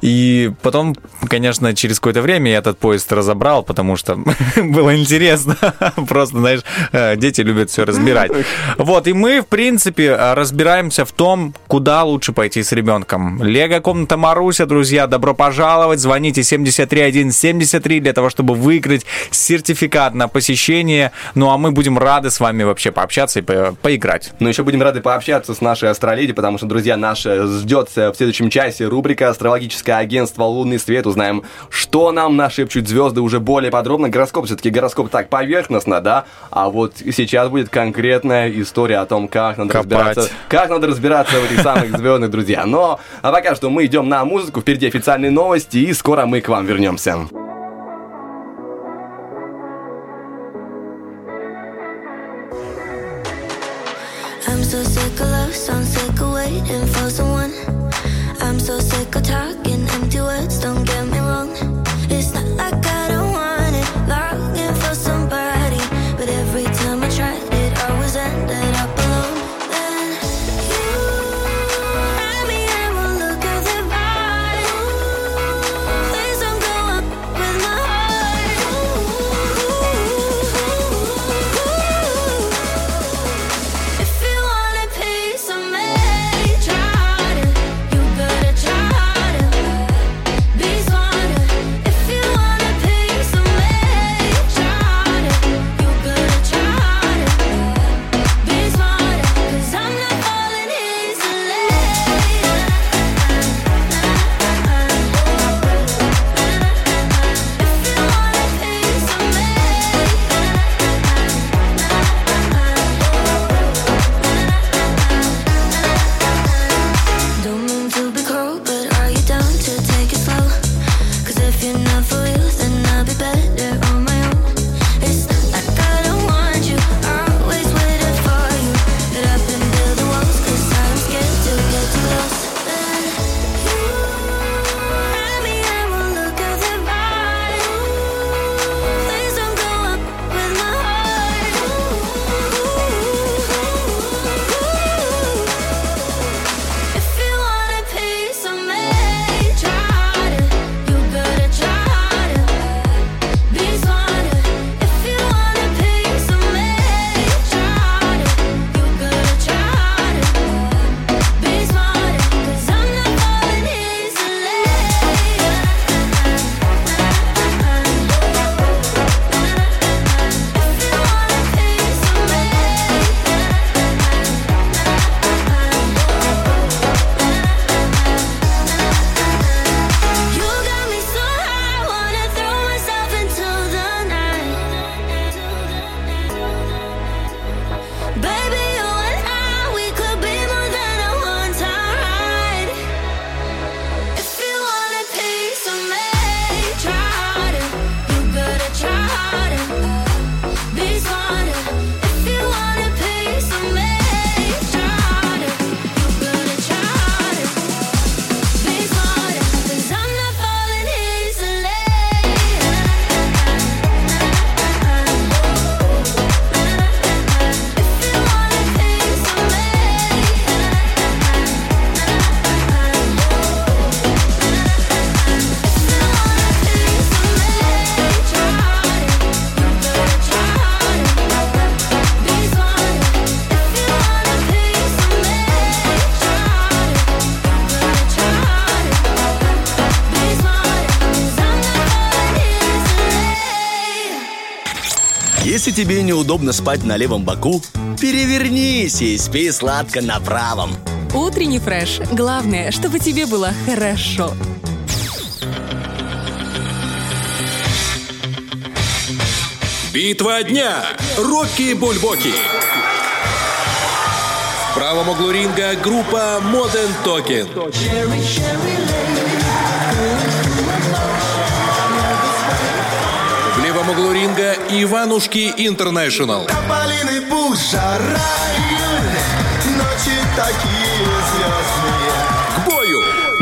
C: И потом, конечно, через какое-то время я этот поезд разобрал, потому что <laughs> было интересно. <laughs> Просто, знаешь, э, дети любят все разбирать. <laughs> Вот, и мы, в принципе, э, разбираемся в том, куда лучше пойти с ребенком. Лего-комната Маруся, друзья, добро пожаловать. Звоните 73173 для того, чтобы выиграть сертификат на посещение. Ну, а мы будем рады с вами вообще пообщаться и по- поиграть.
B: Но еще будем рады пообщаться с нашей астроледи, потому что, друзья, наша ждет в следующем часе рубрика «Астрологическое агентство Лунный свет». Узнаем, что нам нашепчут звезды уже более подробно. Гороскоп все-таки гороскоп так поверхностно, да? А вот сейчас будет конкретная история о том, как надо
C: Копать.
B: разбираться, как надо разбираться в этих самых звездных, друзья. Но а пока что мы идем на музыку, впереди официальные новости, и скоро мы к вам вернемся.
D: I'm so sick of love, so I'm sick of waiting for
G: тебе неудобно спать на левом боку, перевернись и спи сладко на правом.
E: Утренний фреш. Главное, чтобы тебе было хорошо.
I: Битва дня. Рокки Бульбоки. В правом углу ринга группа Modern Talking. В левом углу ринга Иванушки Интернешнл.
J: Тополиный пух, жара, июль, ночи такие!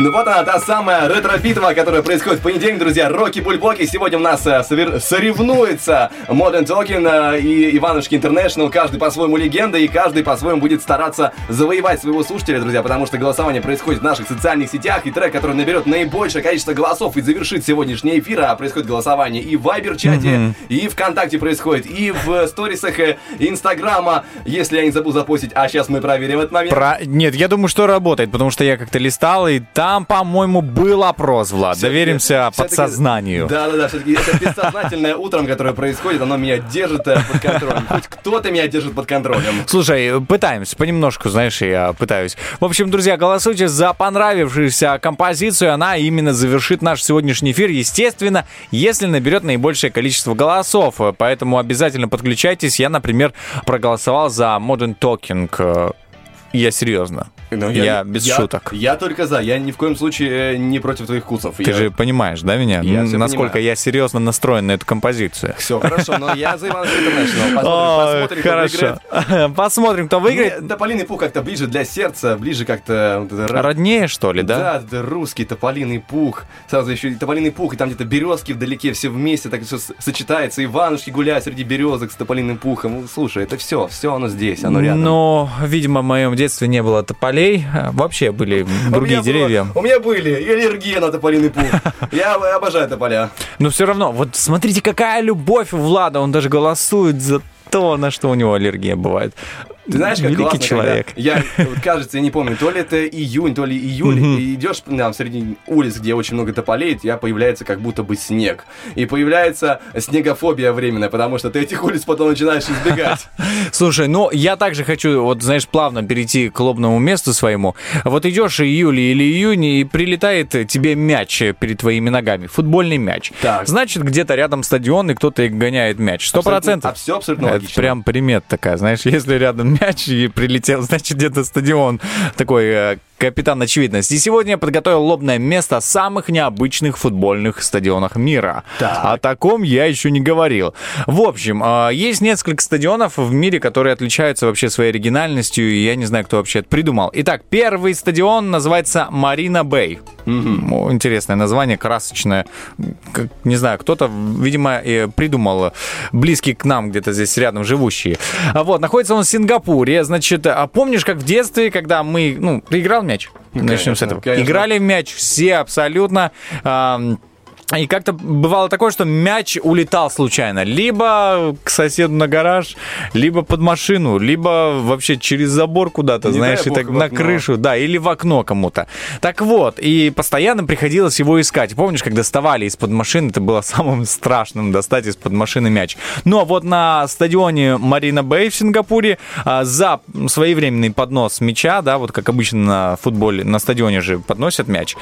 B: Ну вот она, та самая ретро-битва, которая происходит в понедельник, друзья. Рокки Бульбоки. Сегодня у нас э, совер- соревнуется Modern Talking э, и Иванушки International. Каждый по-своему легенда, и каждый по-своему будет стараться завоевать своего слушателя, друзья, потому что голосование происходит в наших социальных сетях, и трек, который наберет наибольшее количество голосов и завершит сегодняшний эфир, а происходит голосование и в Вайбер-чате, и ВКонтакте происходит, и в сторисах э, Инстаграма, если я не забыл запостить, а сейчас мы проверим этот момент.
C: Про... Нет, я думаю, что работает, потому что я как-то листал, и там, по-моему, был опрос, Влад.
B: Всё-таки-
C: Доверимся подсознанию.
B: Да-да-да, все-таки это бессознательное утром, которое происходит, оно меня держит э, под контролем. Хоть кто-то меня держит под контролем.
C: Слушай, пытаемся, понемножку, знаешь, я пытаюсь. В общем, друзья, голосуйте за понравившуюся композицию. Она именно завершит наш сегодняшний эфир, естественно, если наберет наибольшее количество голосов. Поэтому обязательно подключайтесь. Я, например, проголосовал за Modern Talking. Э, Я серьезно.
B: Ну,
C: я, без
B: я-
C: шуток.
B: Я только за, я ни в коем случае э, не против твоих вкусов.
C: Ты же понимаешь, да, меня?
B: Я
C: Насколько
B: понимаю.
C: я серьезно настроен на эту композицию.
B: Все хорошо, но я за Иванович Интернешнл. Посмотрим,
C: хорошо. <laughs> Посмотрим, кто выиграет.
B: Тополиный пух как-то ближе для сердца, ближе как-то... ра-
C: Роднее, что ли, да?
B: Да, русский тополиный пух. Сразу еще и тополиный пух, и там где-то березки вдалеке, все вместе, так все сочетается. Иванушки гуляют среди березок с тополиным пухом. Ну, Слушай, это все, все оно здесь, оно рядом.
C: Но, видимо, в моем детстве не было тополей. А, Вообще были
B: У
C: другие
B: меня
C: деревья.
B: было- у меня были и аллергия на тополиный пух. Я <laughs> обожаю тополя.
C: Но все равно, вот смотрите, какая любовь у Влада. Он даже голосует за то, на что у него аллергия бывает.
B: Ты знаешь, как
C: Великий
B: классно,
C: человек.
B: я, вот, кажется, я не помню, то ли это июнь, то ли июль, и идешь там среди улиц, где очень много тополей, у тебя появляется как будто бы снег. И появляется снегофобия временная, потому что ты этих улиц потом начинаешь избегать. <laughs>
C: Слушай, ну я также хочу, вот знаешь, плавно перейти к лобному месту своему. Вот идешь июль или июнь, и прилетает тебе мяч перед твоими ногами, футбольный мяч.
B: Так.
C: Значит, где-то рядом стадион, и кто-то гоняет мяч. Сто процентов.
B: А все абсолютно
C: Это
B: логично.
C: прям примет такая, знаешь, <laughs> если рядом мяч и прилетел, <laughs> значит, где-то стадион. Такой э, капитан очевидности. И сегодня я подготовил лобное место самых необычных футбольных стадионах мира. О таком я еще не говорил. В общем, э, есть несколько стадионов в мире, которые отличаются вообще своей оригинальностью, и я не знаю, кто вообще это придумал. Итак, первый стадион называется Марина Бэй. Ну, Интересное название, красочное. Не знаю, кто-то, видимо, придумал, близкий к нам, где-то здесь рядом живущие. А Вот, находится он в Сингапуре. Значит, а помнишь, как в детстве, когда мы, ну, ты играл мяч? Начнем с этого. Играли в мяч все абсолютно. И как-то бывало такое, что мяч улетал случайно. Либо к соседу на гараж, либо под машину, либо вообще через забор куда-то, знаешь, и так на крышу, да, или в окно кому-то. Так вот, и постоянно приходилось его искать. Помнишь, как доставали из-под машины, это было <laughs> самым страшным достать из-под машины мяч. Но вот на стадионе Марина Бэй в Сингапуре а, за своевременный поднос мяча, да, вот как обычно на футболе, на стадионе же подносят мяч,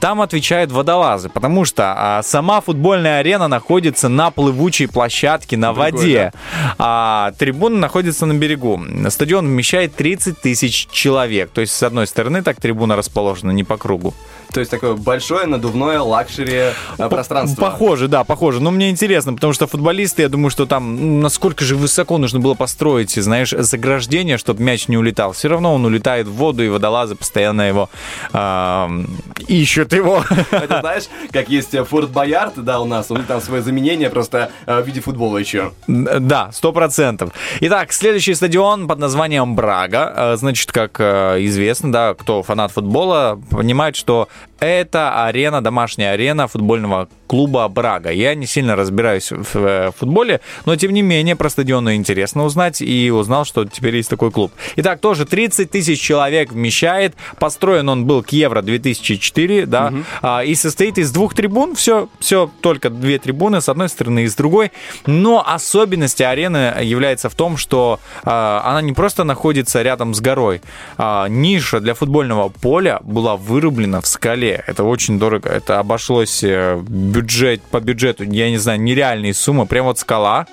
C: там отвечают водолазы, потому что а, сама футбольная арена находится на плывучей площадке на воде, а трибуна находится на берегу. Стадион вмещает 30 тысяч человек, то есть с одной стороны так трибуна расположена, не по кругу.
B: То есть такое большое надувное luxury э, пространство.
C: Похоже, да, похоже. Но мне интересно, потому что футболисты, я думаю, что там насколько же высоко нужно было построить, знаешь, заграждение, чтобы мяч не улетал. Все равно он улетает в воду, и водолазы постоянно его ам, ищут его.
B: Это знаешь, как есть э, Форт Боярд, да, у нас, у них там свое заменение просто э, в виде футбола еще.
C: Да, сто процентов. Итак, следующий стадион под названием Брага. Э, Значит, как э, известно, да, кто фанат футбола, понимает, что это арена, домашняя арена футбольного клуба Брага. Я не сильно разбираюсь в э, футболе, но тем не менее про стадионы интересно узнать и узнал, что теперь есть такой клуб. Итак, тоже 30 тысяч человек вмещает. Построен он был к Евро 2004, да, а, и состоит из двух трибун. Все, все, только две трибуны с одной стороны и с другой. Но особенностью арены является в том, что а, она не просто находится рядом с горой. А, ниша для футбольного поля была вырублена в скале. Это очень дорого. Это обошлось э, бюджет по бюджету, я не знаю, нереальные суммы. Прям вот скала,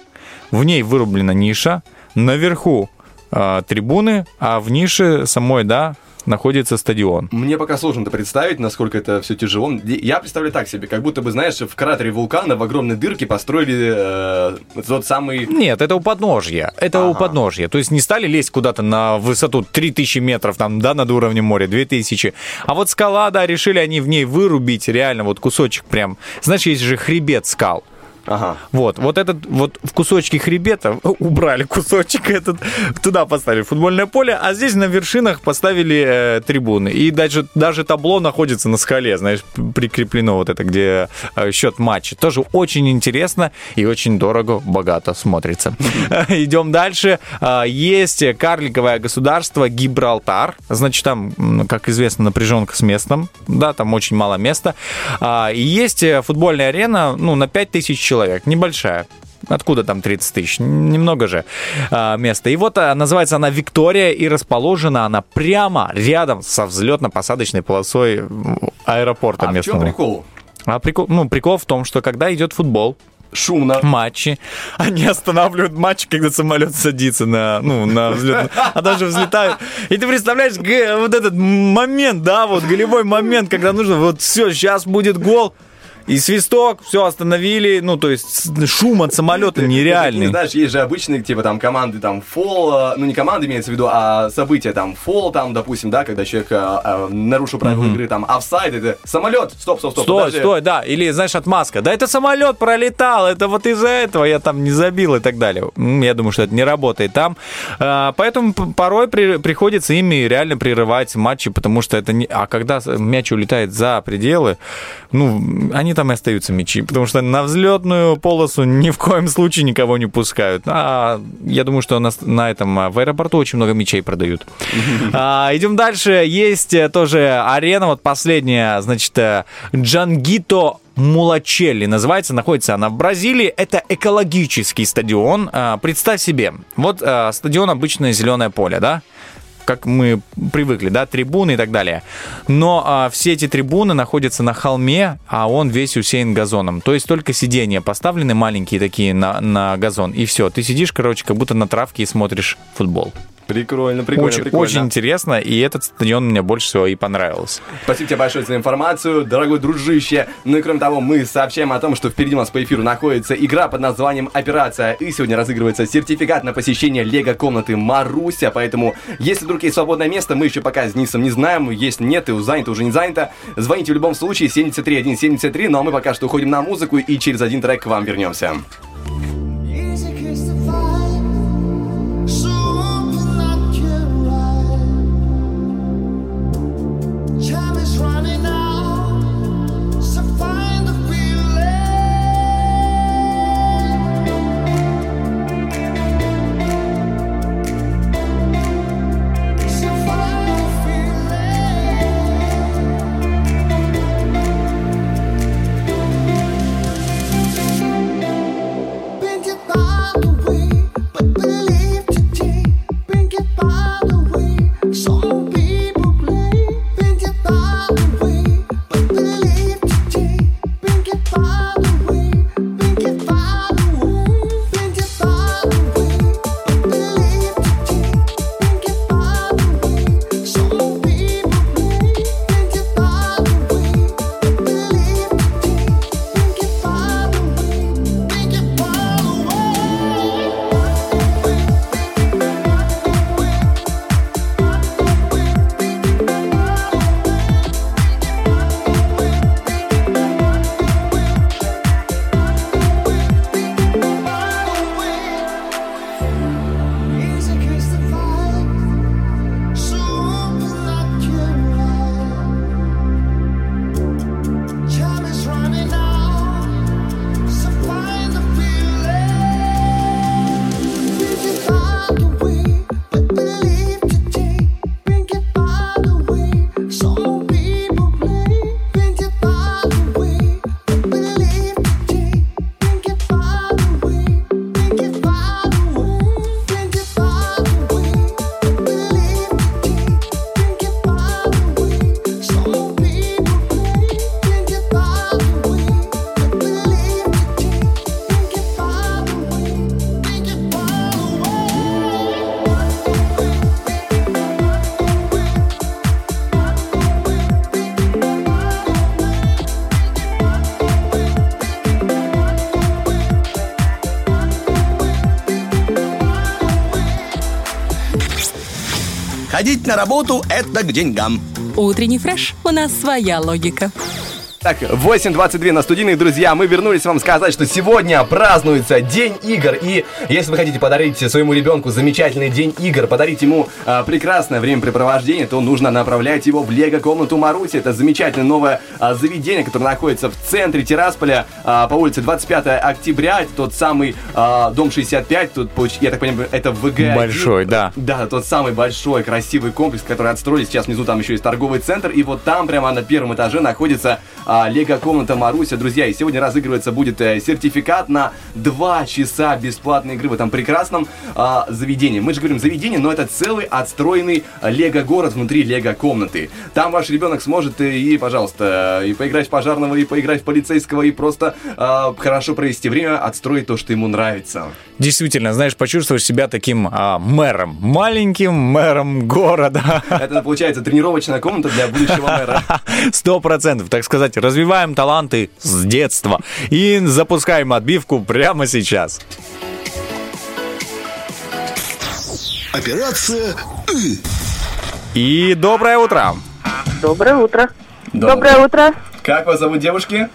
C: в ней вырублена ниша, наверху а, трибуны, а в нише самой, да, находится стадион.
B: Мне пока сложно это представить, насколько это все тяжело. Я представляю так себе, как будто бы, знаешь, в кратере вулкана в огромной дырке построили э, тот самый...
C: Нет, это у подножья. Это у
B: Ага.
C: подножья. То есть не стали лезть куда-то на высоту 3000 метров, там, да, над уровнем моря, 2000. А вот скала, да, решили они в ней вырубить реально вот кусочек прям. Знаешь, есть же хребет скал.
B: Ага.
C: Вот, вот этот вот в кусочке хребета <laughs> убрали кусочек этот, туда поставили футбольное поле, а здесь на вершинах поставили э, трибуны. И даже, даже табло находится на скале, знаешь, прикреплено вот это, где э, счет матча. Тоже очень интересно и очень дорого, богато смотрится. <laughs> Идем дальше. А, Есть карликовое государство Гибралтар. Значит, там, как известно, напряженка с местом. Да, там очень мало места. А, И есть э, футбольная арена, ну, на 5000 человек. Небольшая. Откуда там 30 тысяч? Немного же а, места. И вот а, называется она Виктория, и расположена она прямо рядом со взлетно-посадочной полосой аэропорта
B: А в чем
C: местного.
B: прикол?
C: А прикол, ну, прикол в том, что когда идет футбол,
B: Шумно.
C: матчи, они останавливают матч, когда самолет садится на, ну, на взлет, а даже взлетают. И ты представляешь, вот этот момент, да, вот голевой момент, когда нужно, вот все, сейчас будет гол, и свисток, все остановили, ну, то есть шум от самолета
B: Ты не
C: нереальный.
B: знаешь, есть же обычные, типа, там, команды, там, фол, э, ну, не команды имеется в виду, а события, там, фол, там, допустим, да, когда человек э, э, нарушил правила игры, там, офсайд, это самолет, стоп, стоп, стоп,
C: Стой,
B: подожди.
C: стой, да. Или, знаешь, отмазка. Да это самолет пролетал, это вот из-за этого я там не забил и так далее. Я думаю, что это не работает там. Поэтому порой при- приходится ими реально прерывать матчи, потому что это не... А когда мяч улетает за пределы, ну, они там и остаются мячи, потому что на взлетную полосу ни в коем случае никого не пускают. А я думаю, что на, на этом, а, в аэропорту очень много мячей продают. <laughs> А, идем дальше. Есть э, тоже арена, вот последняя, значит, э, Джангито Мулачелли называется, находится она в Бразилии. Это экологический стадион. А, Представь себе, вот а, стадион обычное зеленое поле, да? Как мы привыкли, да, трибуны и так далее. Но а, все эти трибуны находятся на холме, а он весь усеян газоном. То есть только сиденья поставлены маленькие такие на, на газон, и все. Ты сидишь, короче, как будто на травке и смотришь футбол.
B: Прикольно, прикольно,
C: очень,
B: прикольно.
C: очень интересно, и этот стадион мне больше всего и понравился.
B: Спасибо тебе большое за информацию, дорогой дружище. Ну и кроме того, мы сообщаем о том, что впереди у нас по эфиру находится игра под названием «Операция». И сегодня разыгрывается сертификат на посещение лего-комнаты Маруся. Поэтому, если вдруг есть свободное место, мы еще пока с Денисом не знаем. Если нет, и занято, уже не занято. Звоните в любом случае 73173. Ну а мы пока что уходим на музыку и через один трек к вам вернемся.
J: Time is running
G: Ходить на работу – это к деньгам.
E: Утренний фреш. У нас своя логика.
B: Так, 8.22 на студийных, друзья. Мы вернулись вам сказать, что сегодня празднуется День игр. И если вы хотите подарить своему ребенку замечательный День игр, подарить ему а, прекрасное времяпрепровождение, то нужно направлять его в Лего-комнату Маруси. Это замечательное новое а, заведение, которое находится в центре Тирасполя а, по улице 25 октября. Это тот самый а, дом 65. Тут, я так понимаю, это ВГ.
C: Большой, да.
B: Да, тот самый большой, красивый комплекс, который отстроили. Сейчас внизу там еще есть торговый центр. И вот там, прямо на первом этаже, находится а, Лего-комната Маруся. Друзья, и сегодня разыгрывается будет э, сертификат на 2 часа бесплатной игры в этом прекрасном а, заведении. Мы же говорим заведение, но это целый отстроенный Лего-город внутри Лего-комнаты. Там ваш ребенок сможет э, и, пожалуйста, и поиграть в пожарного, и поиграть в полицейского, и просто а, хорошо провести время, отстроить то, что ему нравится.
C: Действительно, знаешь, почувствуешь себя таким а, мэром, маленьким мэром города.
B: Это, получается, тренировочная комната для будущего мэра. <laughs>
C: Сто процентов, так сказать, развиваем таланты с детства и запускаем отбивку прямо сейчас.
G: Операция «Ы».
C: И доброе утро.
K: Доброе утро.
B: Доброе.
K: Доброе утро.
B: Как вас зовут, девушки?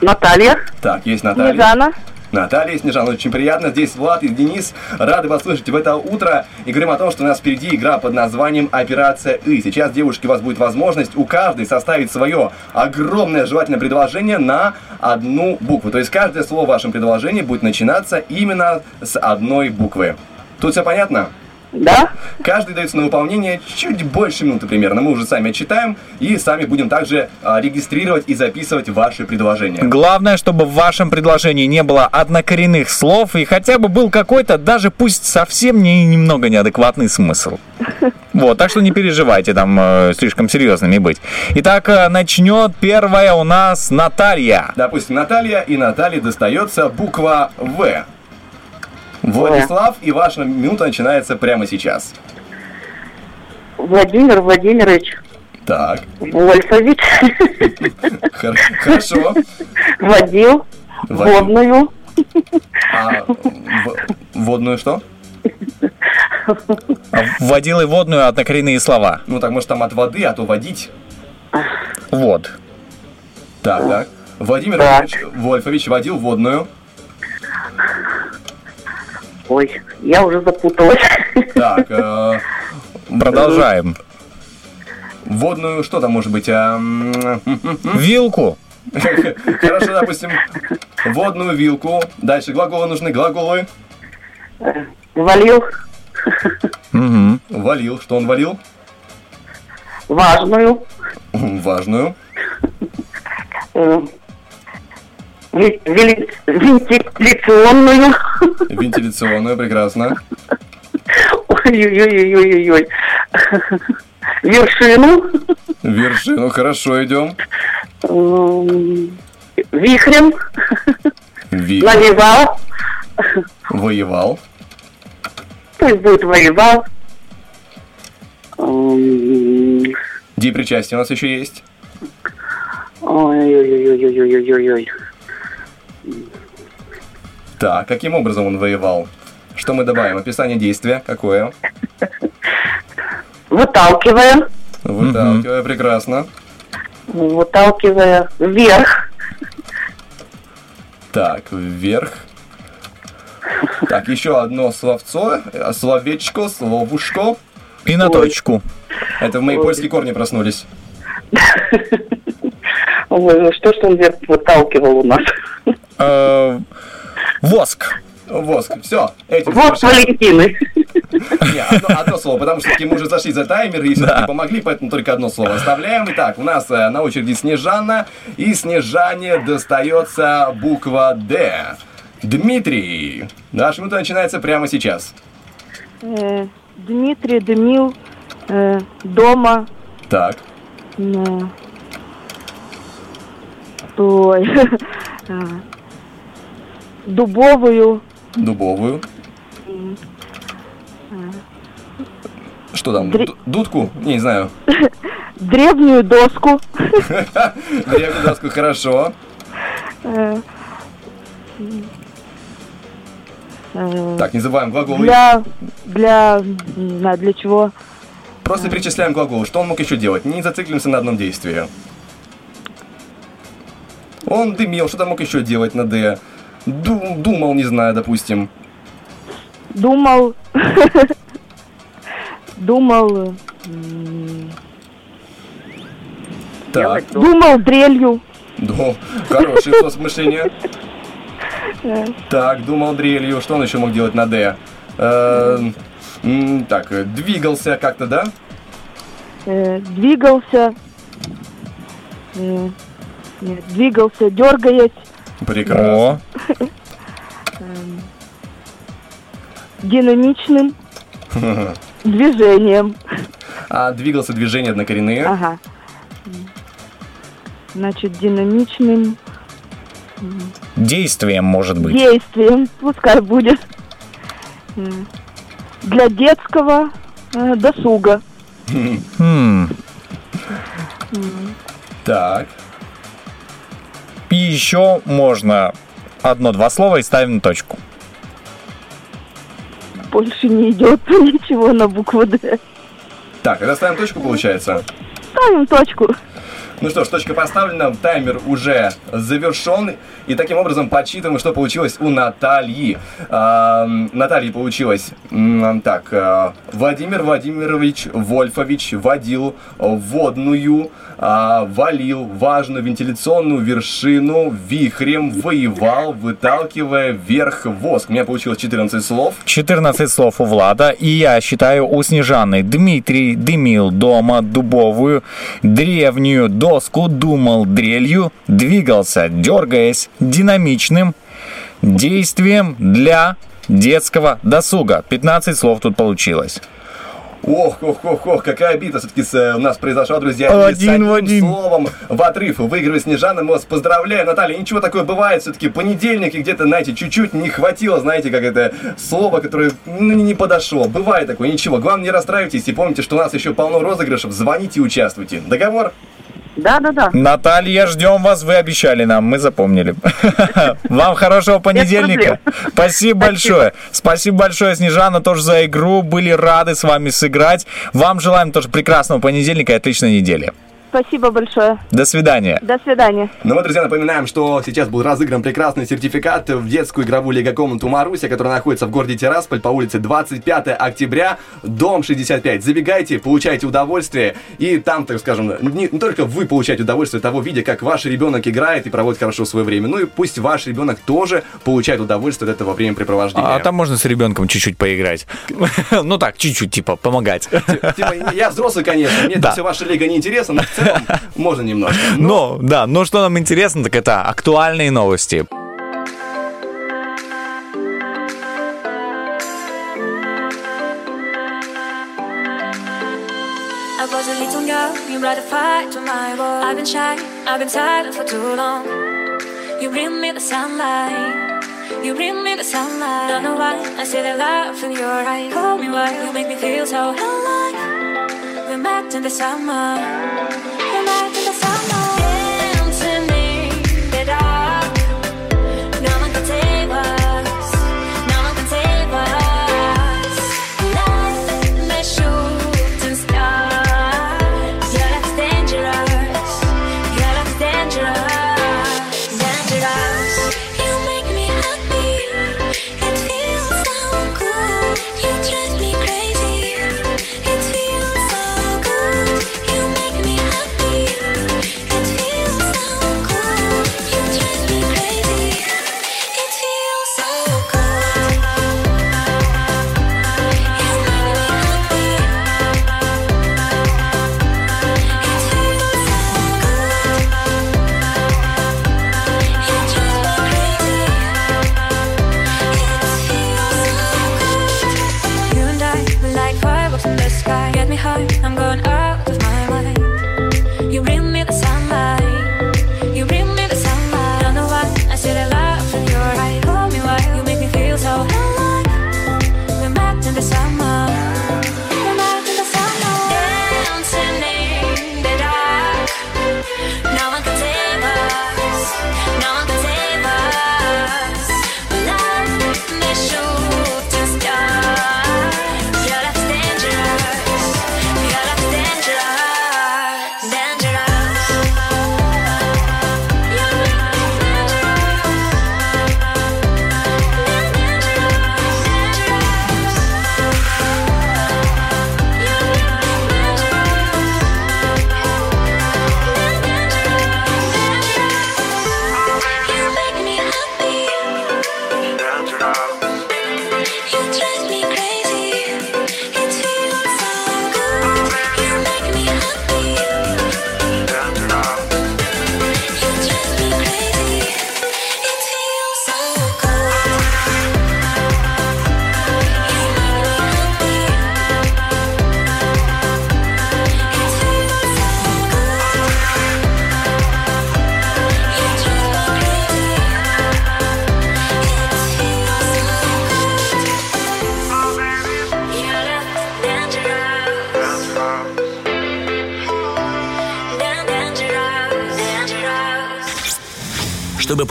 K: Наталья,
B: Так, есть Наталья.
K: Снежана.
B: Наталья и Снежана, очень приятно. Здесь Влад и Денис. Рады вас слышать в это утро. И говорим о том, что у нас впереди игра под названием «Операция И». Сейчас, девушки, у вас будет возможность у каждой составить свое огромное желательное предложение на одну букву. То есть каждое слово в вашем предложении будет начинаться именно с одной буквы. Тут все понятно?
K: Да?
B: Каждый дается на выполнение чуть больше минуты примерно. Мы уже сами отчитаем и сами будем также а, регистрировать и записывать ваши предложения.
C: Главное, чтобы в вашем предложении не было однокоренных слов и хотя бы был какой-то, даже пусть совсем не немного неадекватный смысл. <laughs> Вот, так что не переживайте там э, слишком серьезными быть. Итак, э, начнет первая у нас Наталья.
B: Допустим, Наталья, и Наталье достается буква В. Владислав, и ваша минута начинается прямо сейчас.
K: Владимир Владимирович
B: Так,
K: Вольфович
B: хор- хорошо.
K: водил
B: Водил.
K: водную
B: А водную что? <laughs>
C: Вводил и водную однокоренные слова.
B: Ну так, может там от воды, а то водить.
C: Вот.
B: Так, так. Владимир
K: Так.
B: Вольфович водил водную.
K: Ой, я уже запуталась.
B: Так, э,
C: Продолжаем.
B: водную, что там может быть? А,
C: Вилку.
B: Хорошо, допустим, водную вилку. Дальше глаголы нужны, глаголы.
K: Валил
C: Мгм.
B: Валил, что он валил?
K: важную
B: Важную.
K: Вентиляционную
B: Вентиляционную, прекрасно.
K: ой-ой-ой-ой-ой вершину
B: Вершину, хорошо, идем.
K: м, вихрем
B: Ви.
K: навевал
B: Воевал.
K: пусть будет воевал М,
B: Ди причастие у нас еще есть.
K: Ой-ой-ой-ой-ой-ой-ой.
B: Так, каким образом он воевал? Что мы добавим? Описание действия какое?
K: Выталкивая,
B: Выталкивая, прекрасно.
K: выталкивая вверх,
B: Так, вверх. Так, еще одно словцо, э, словечко, словушко.
C: И на точку.
B: Это мои польские корни проснулись. <laughs>
K: Ой, ну что ж он вверх выталкивал у нас?
C: Э, Воск.
B: Воск. Все, завершаем.
K: Валентины.
B: Не, одно, одно слово, потому что мы уже зашли за таймер и все-таки помогли, поэтому только одно слово оставляем. Итак, у нас э, на очереди Снежана, и Снежане достается буква Д. Дмитрий. Наша минута начинается прямо сейчас.
K: Э, Дмитрий дымил э, дома.
B: Так,
K: э, Ой. <laughs> э, Дубовую.
B: дубовую. Что там?
K: Дре-
B: ду- Дудку? Не, не знаю. <laughs>
K: Древнюю доску. <laughs>
B: Древнюю доску, хорошо.
K: э, э,
B: Так, не забываем глаголы.
K: Для, для, для чего.
B: Просто перечисляем глагол. Что он мог еще делать? Не зациклимся на одном действии. Он дымил, что там мог еще делать на Д? Ду- думал, не знаю, допустим.
K: Думал... Думал...
B: Так,
K: Думал дрелью.
B: ну, хороший способ мышления.
K: Э,
B: Так, думал дрелью. Что он еще мог делать на Д? Э, м, Так, э, двигался как-то, да?
K: э, Двигался... двигался, дергаясь,
B: Прекрасно.
K: эм, динамичным <laughs> движением.
B: А двигался движение однокоренные.
K: Ага. Значит, динамичным
C: Действием, может быть.
K: действием, пускай будет. Для детского э, досуга.
C: Хм.
B: Так.
C: И еще можно одно-два слова и ставим точку.
K: Больше не идет <laughs> ничего на букву Д.
B: Так, это ставим точку, получается.
K: Ставим точку.
B: Ну что ж, точка поставлена, таймер уже завершен. И таким образом подсчитываем, что получилось у Натальи. А, Натальи получилось так. а, Владимир Владимирович Вольфович водил водную, а, валил важную вентиляционную вершину вихрем, воевал, выталкивая вверх воск. У меня получилось 14 слов.
C: 14 слов у Влада, и я считаю у Снежаны. Дмитрий дымил дома дубовую, древнюю доску думал дрелью, двигался, дергаясь, динамичным действием для детского досуга. 15 слов тут получилось.
B: Ох, ох, ох, ох, какая битва все-таки у нас произошла, друзья.
C: Один в один.
B: словом в отрыв выигрывает Снежана. Мы вас поздравляем, Наталья. Ничего такое бывает все-таки. Понедельник и где-то, знаете, чуть-чуть не хватило, знаете, как это слово, которое ну, не подошло. Бывает такое, ничего. Главное, не расстраивайтесь и помните, что у нас еще полно розыгрышев. Звоните и участвуйте. Договор?
K: Да, да, да.
C: Наталья, ждем вас, вы обещали нам, мы запомнили. <laughs> Вам хорошего понедельника. Спасибо большое. Спасибо большое, Снежана, тоже за игру. Были рады с вами сыграть. Вам желаем тоже прекрасного понедельника и отличной недели.
K: Спасибо большое.
C: До свидания.
K: До свидания.
B: Ну мы, друзья, напоминаем, что сейчас был разыгран прекрасный сертификат в детскую игровую лего-комнату Маруся, которая находится в городе Тирасполь по улице 25 октября, дом 65. Забегайте, получайте удовольствие, и там, так скажем, не, не только вы получаете удовольствие от того, видя, как ваш ребенок играет и проводит хорошо свое время, ну и пусть ваш ребенок тоже получает удовольствие от этого времяпрепровождения.
L: А там можно с ребенком чуть-чуть поиграть. <laughs> Ну так, чуть-чуть, типа, помогать.
B: Типа, я взрослый, конечно, мне <laughs>
L: Да.
B: все ваше лего не интересно, но в целом можно немножко.
L: Но, да, но что нам интересно, так это актуальные новости.
D: Was a little girl, you brought a fight to my world. I've been shy, I've been silent for too long. You bring me the sunlight, you bring me the sunlight. Don't know why I see the love in your eyes. Call me why you make me feel so alive. We met in the summer, we met in the summer.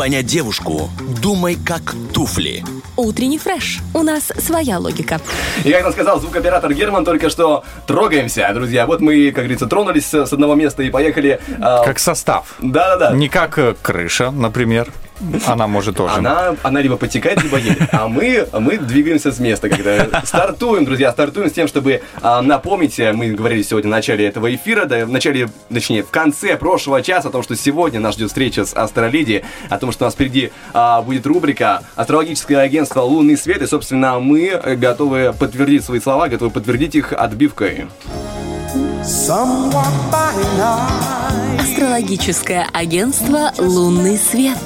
G: Понять девушку, думай как туфли.
E: Утренний фреш. У нас своя логика.
B: И как нам сказал звукоператор Герман, только что трогаемся, друзья. Вот мы, как говорится, тронулись с одного места и поехали. а,
C: Как состав.
B: Да-да-да.
C: Не как э, крыша, например. Она может тоже.
B: Она, она либо потекает, либо едет. А мы, мы двигаемся с места, когда стартуем, друзья, стартуем с тем, чтобы а, напомнить, мы говорили сегодня в начале этого эфира, да, в начале, точнее, в конце прошлого часа о том, что сегодня нас ждет встреча с Астроледи, о том, что у нас впереди а, будет рубрика «Астрологическое агентство Лунный свет», и, собственно, мы готовы подтвердить свои слова, готовы подтвердить их отбивкой.
J: Somewhat by night
E: Астрологическое агентство «Лунный свет».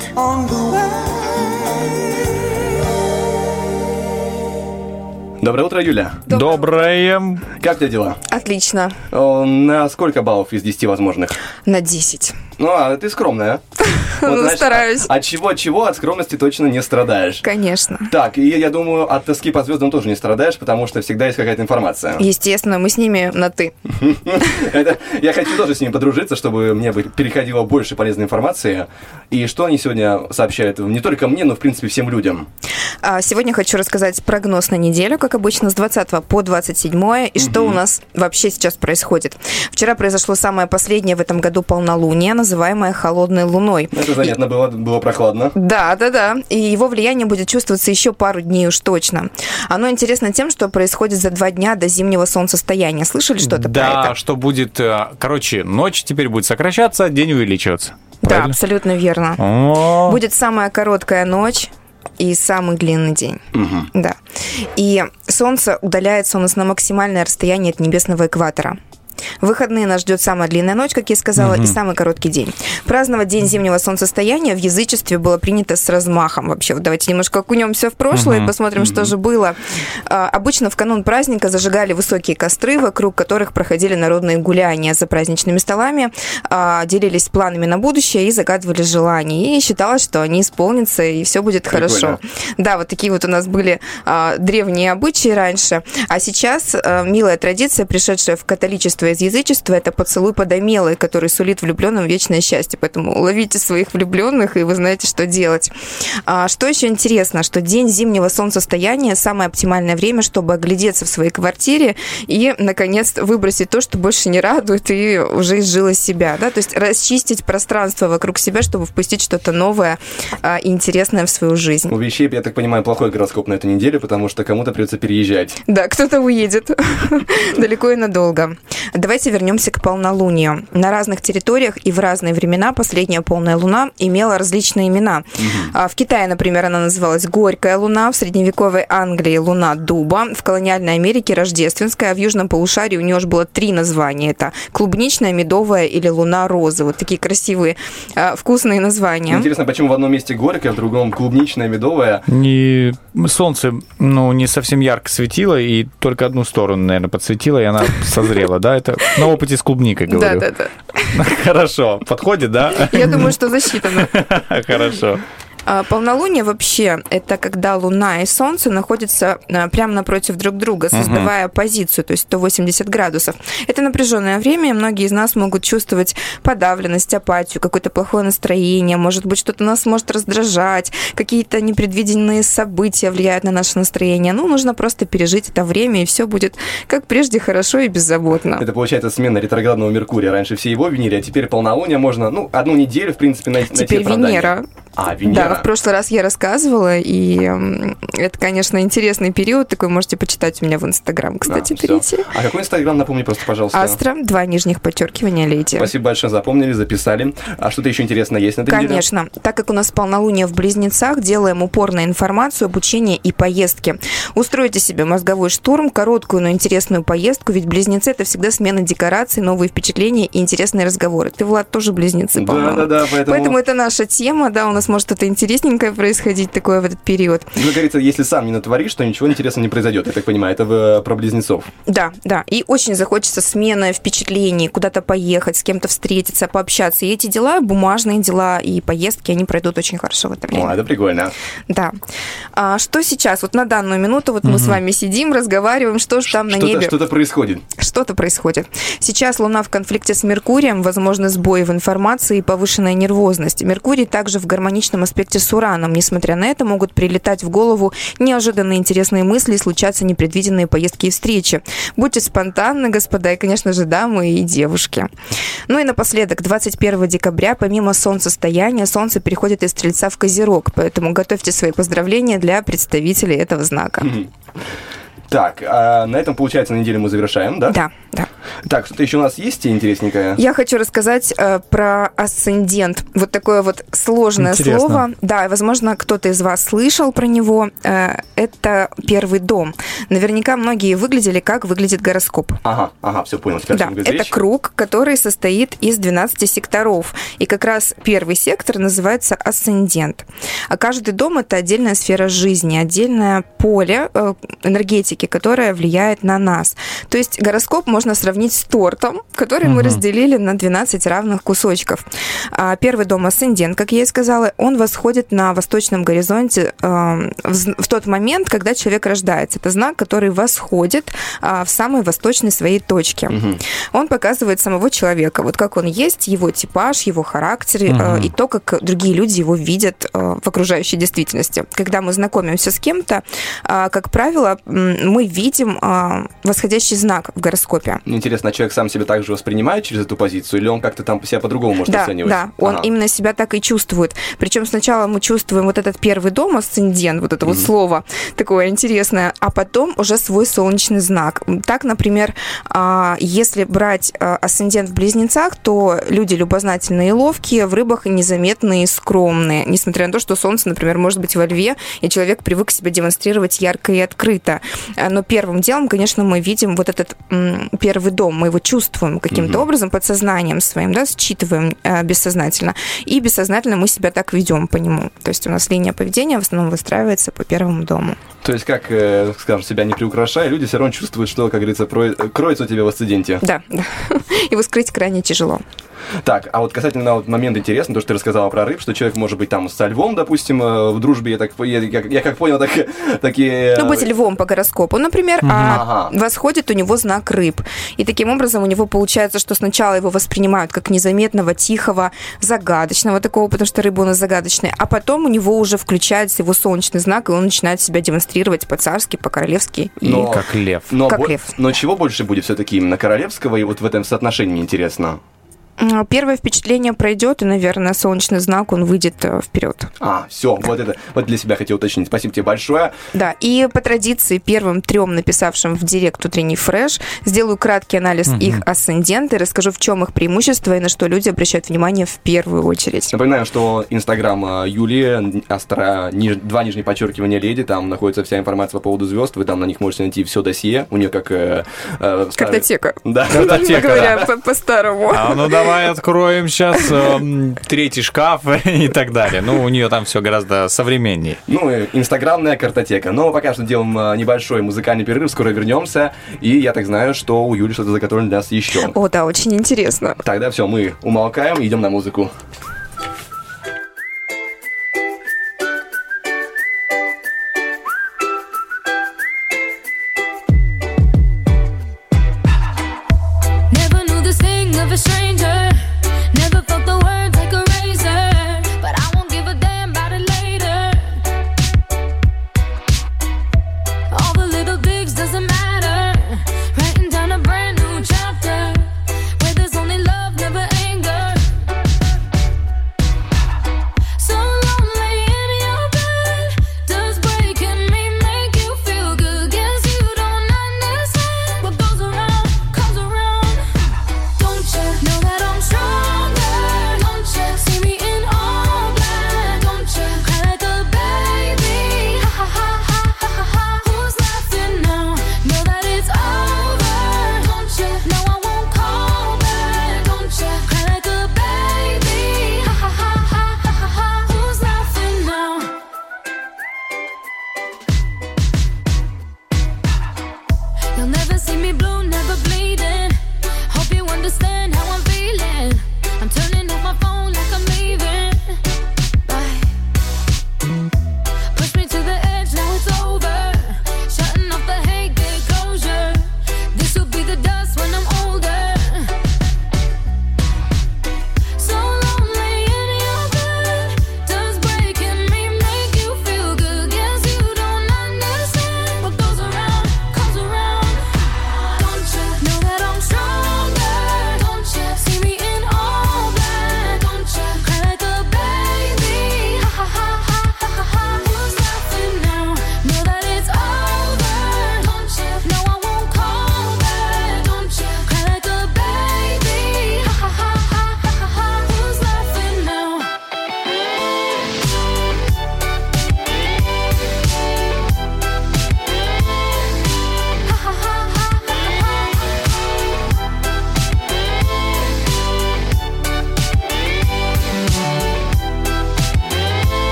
B: Доброе утро, Юля.
C: Доброе.
B: Как у тебя дела?
M: Отлично.
B: На сколько баллов из 10 возможных?
M: На 10.
B: Ну, а ты скромная. а? <laughs>
M: Ну,
B: знаешь,
M: стараюсь.
B: От чего-чего, от скромности точно не страдаешь.
M: Конечно.
B: Так, и я думаю, от тоски по звездам тоже не страдаешь, потому что всегда есть какая-то информация.
M: Естественно, мы с ними на «ты». <laughs>
B: Я хочу тоже с ними подружиться, чтобы мне переходило больше полезной информации. И что они сегодня сообщают не только мне, но, в принципе, всем людям.
M: А Сегодня хочу рассказать прогноз на неделю, как обычно, с 20 по 27, и что у нас вообще сейчас происходит. Вчера произошло самое последнее в этом году полнолуние, называемое холодной луной.
B: Это занятно было, было прохладно.
M: Да, да, да. И его влияние будет чувствоваться еще пару дней уж точно. Оно интересно тем, что происходит за два дня до зимнего солнцестояния. Слышали что-то про
C: Да,
M: это?
C: что будет... э, Короче, ночь теперь будет сокращаться, день увеличиваться.
M: Да,
C: Правильно?
M: абсолютно верно.
C: О,
M: Будет самая короткая ночь и самый длинный день. Да. И Солнце удаляется у нас на максимальное расстояние от небесного экватора. В выходные нас ждет самая длинная ночь, как я сказала, и самый короткий день. Праздновать день зимнего солнцестояния в язычестве было принято с размахом вообще. Вот давайте немножко окунемся в прошлое и посмотрим, что же было. А, Обычно в канун праздника зажигали высокие костры, вокруг которых проходили народные гуляния за праздничными столами, а, делились планами на будущее и загадывали желания. И считалось, что они исполнятся, и все будет
B: Прикольно.
M: хорошо. Да, вот такие вот у нас были а, древние обычаи раньше. А сейчас а, милая традиция, пришедшая в католичество из язычества, это поцелуй подомелый, который сулит влюбленным вечное счастье. Поэтому ловите своих влюбленных, и вы знаете, что делать. А, что еще интересно, что день зимнего солнцестояния самое оптимальное время, чтобы оглядеться в своей квартире и, наконец, выбросить то, что больше не радует и уже изжило себя. Да? То есть расчистить пространство вокруг себя, чтобы впустить что-то новое а, и интересное в свою жизнь.
B: У вещей, я так понимаю, плохой гороскоп на эту неделю, потому что кому-то придется переезжать.
M: Да, кто-то уедет <laughs> далеко и надолго. Давайте вернемся к полнолунию. На разных территориях и в разные времена последняя полная луна имела различные имена. А, В Китае, например, она называлась Горькая луна, в средневековой Англии луна дуба, в колониальной Америке рождественская, а в южном полушарии у нее аж было три названия. Это клубничная, медовая или луна розы. Вот такие красивые, а, вкусные названия.
B: Интересно, почему в одном месте горькое, в другом клубничное, медовое.
C: Не солнце, ну, не совсем ярко светило, и только одну сторону, наверное, подсветило, и она <laughs> созрела, да? Это на опыте с клубникой
M: Да,
C: говорю.
M: да, да.
C: Хорошо, подходит, да?
M: Я думаю, что засчитано. <laughs>
C: Хорошо.
M: А, Полнолуние вообще это когда Луна и Солнце находятся а, прямо напротив друг друга, создавая позицию, то есть 180 градусов. Это напряженное время, и многие из нас могут чувствовать подавленность, апатию, какое-то плохое настроение, может быть, что-то нас может раздражать, какие-то непредвиденные события влияют на наше настроение. Ну, нужно просто пережить это время, и все будет, как прежде, хорошо и беззаботно.
B: Это получается смена ретроградного Меркурия. Раньше все его винили, а теперь полнолуние можно, ну, одну неделю, в принципе, най- найти
M: Теперь. Венера.
B: А, Венера.
M: Да, в прошлый раз я рассказывала, и это, конечно, интересный период, такой можете почитать у меня в Инстаграм, кстати,
B: А, всё.
M: перейти.
B: А какой инстаграм, напомни просто, пожалуйста.
M: Астра, два нижних подчеркивания, леди.
B: Спасибо большое, запомнили, записали. А что-то еще интересное есть на этой неделе?
M: Конечно. Так как у нас полнолуние в Близнецах, делаем упор на информацию, обучение и поездки. Устройте себе мозговой штурм, короткую, но интересную поездку, ведь Близнецы – это всегда смена декораций, новые впечатления и интересные разговоры. Ты, Влад, тоже Близнецы, по-моему.
B: Да-да-да, поэтому...
M: Поэтому это наша тема, да, у нас может что-то интересненькое происходить такое в этот период.
B: Ну, как говорится, если сам не натворишь, то ничего интересного не произойдет, я так понимаю. Это в- про близнецов.
M: Да, да. И очень захочется смены впечатлений, куда-то поехать, с кем-то встретиться, пообщаться. И эти дела, бумажные дела и поездки, они пройдут очень хорошо в это время.
B: О, это прикольно.
M: Да. А что сейчас? Вот на данную минуту вот мы с вами сидим, разговариваем, что же там на
B: Что-то,
M: небе.
B: что-то происходит.
M: Что-то происходит. Сейчас Луна в конфликте с Меркурием, возможны сбои в информации и повышенная нервозность. Меркурий также в гармоничном аспекте с Ураном. Несмотря на это, могут прилетать в голову неожиданные интересные мысли и случаться непредвиденные поездки и встречи. Будьте спонтанны, господа, и, конечно же, дамы и девушки. Ну и напоследок, 21 декабря, помимо солнцестояния, солнце переходит из Стрельца в Козерог, поэтому готовьте свои поздравления для представителей этого знака.
B: Так, а на этом, получается, на неделю мы завершаем, да?
M: Да, да.
B: Так, что-то еще у нас есть интересненькое?
M: Я хочу рассказать э, про асцендент. Вот такое вот сложное
B: Интересно.
M: слово. Да, и, возможно, кто-то из вас слышал про него. Э, это первый дом. Наверняка многие выглядели, как выглядит гороскоп.
B: Ага, ага, все понял. Теперь
M: Да, это
B: речь.
M: круг, который состоит из 12 секторов. И как раз первый сектор называется асцендент. А каждый дом – это отдельная сфера жизни, отдельное поле э, энергетики, которое влияет на нас. То есть гороскоп можно сравнить с тортом, который мы
N: Мгм.
M: разделили на 12 равных кусочков. А Первый дом асцендент, как я и сказала, он восходит на восточном горизонте э, в тот момент, когда человек рождается. Это знак, который восходит а, в самой восточной своей точке. Он показывает самого человека, вот как он есть, его типаж, его характер
N: Мгм.
M: и то, как другие люди его видят э, в окружающей действительности. Когда мы знакомимся с кем-то, а, как правило, мы видим а, восходящий знак в гороскопе.
B: Интересно, а человек сам себя также воспринимает через эту позицию, или он как-то там себя по-другому может
M: да,
B: оценивать?
M: Да, он
B: Ага.
M: именно себя так и чувствует. Причем сначала мы чувствуем вот этот первый дом, асцендент, вот это вот слово такое интересное, а потом уже свой солнечный знак. Так, например, а, если брать а, асцендент в близнецах, то люди любознательные и ловкие, в рыбах незаметные и скромные. Несмотря на то, что солнце, например, может быть во льве, и человек привык себя демонстрировать ярко и открыто. А, Но первым делом, конечно, мы видим вот этот первый дом, мы его чувствуем каким-то
N: Мгм.
M: образом, подсознанием своим, да, считываем э, бессознательно. И бессознательно мы себя так ведем по нему. То есть у нас линия поведения в основном выстраивается по первому дому.
B: То есть, как, э, скажем, себя не приукрашая, люди все равно чувствуют, что, как говорится, кроется у тебя в асценденте.
M: Да, да. <laughs> Его скрыть крайне тяжело.
B: Так, а вот касательно вот момент интересный, то, что ты рассказала про рыб, что человек может быть там со львом, допустим, э, в дружбе, я, так, я, я- я как понял, так, такие...
M: Ну, быть львом по гороскопу, например,
B: Мгм.
M: а
B: Ага.
M: восходит у него знак рыб. И таким образом у него получается, что сначала его воспринимают как незаметного, тихого, загадочного такого, потому что рыба у нас загадочная, а потом у него уже включается его солнечный знак, и он начинает себя демонстрировать по-царски, по-королевски. И...
B: Но-
C: Как лев.
B: Но,
M: Как
B: бо-
M: лев.
B: но чего больше будет все-таки именно королевского и вот в этом соотношении интересно?
M: Первое впечатление пройдет, и, наверное, солнечный знак, он выйдет э, вперед.
B: А, все, вот это, вот для себя хотел уточнить. Спасибо тебе большое.
M: Да, и по традиции первым трем написавшим в директ утренний фреш сделаю краткий анализ
B: Мгм.
M: их асцендента и расскажу, в чем их преимущества и на что люди обращают внимание в первую очередь.
B: Напоминаем, что инстаграм э, Юлии, астро, ниж- два нижние подчеркивания леди, там находится вся информация по поводу звезд, вы там на них можете найти все досье, у нее как... э, э, скажем-
M: Картотека.
B: Да.
C: Картотека,
M: Говоря
C: да.
M: по-старому.
C: А ну давай откроем сейчас третий шкаф <laughs> и так далее. Ну, у нее там все гораздо современнее.
B: Ну, и инстаграмная картотека. Но пока что делаем э, небольшой музыкальный перерыв, скоро вернемся. И я так знаю, что у Юли что-то заготовлено для нас еще.
M: О, да, очень интересно.
B: Тогда все, мы умолкаем и идем на музыку.
O: Of a stranger. Never felt the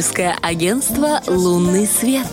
N: Астрологическое агентство «Лунный свет».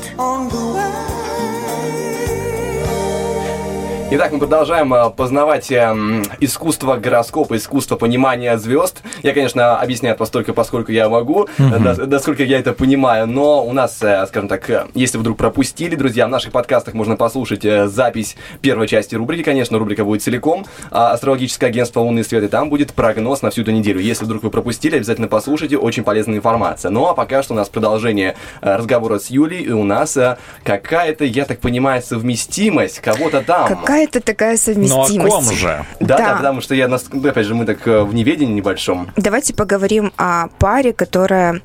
B: Итак, мы продолжаем э, познавать эм, искусство гороскопа, искусство понимания звезд. Я, конечно, объясняю постольку, поскольку я могу, до- насколько я это понимаю, но у нас, э, скажем так, э, если вдруг пропустили, друзья, в наших подкастах можно послушать э, запись первой части рубрики, конечно, рубрика будет целиком, а, астрологическое агентство «Лунный свет», и там будет прогноз на всю эту неделю. Если вдруг вы пропустили, обязательно послушайте, очень полезная информация. Ну, а пока что у нас продолжение разговора с Юлей, и у нас какая-то, я так понимаю, совместимость кого-то там.
M: Какая-то такая
C: Ну,
M: совместимость.
B: Да,
M: Да.
B: да, потому что я, ну, опять же, мы так в неведении небольшом.
M: Давайте поговорим о паре, которая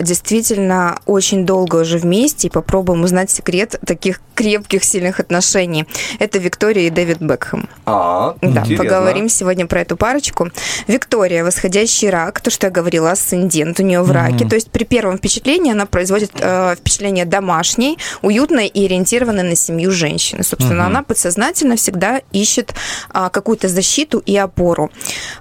M: действительно очень долго уже вместе, и попробуем узнать секрет таких крепких, сильных отношений. Это Виктория и Дэвид Бекхэм.
B: А,
M: Да,
B: интересно.
M: поговорим сегодня про эту парочку. Виктория, восходящий рак, то, что я говорила, асцендент у нее в раке.
P: Мгм.
M: То есть при первом впечатлении она производит э, впечатление домашней, уютной и ориентированной на семью женщины. Собственно,
P: Мгм.
M: она подсознательно всегда ищет а, какую-то защиту и опору.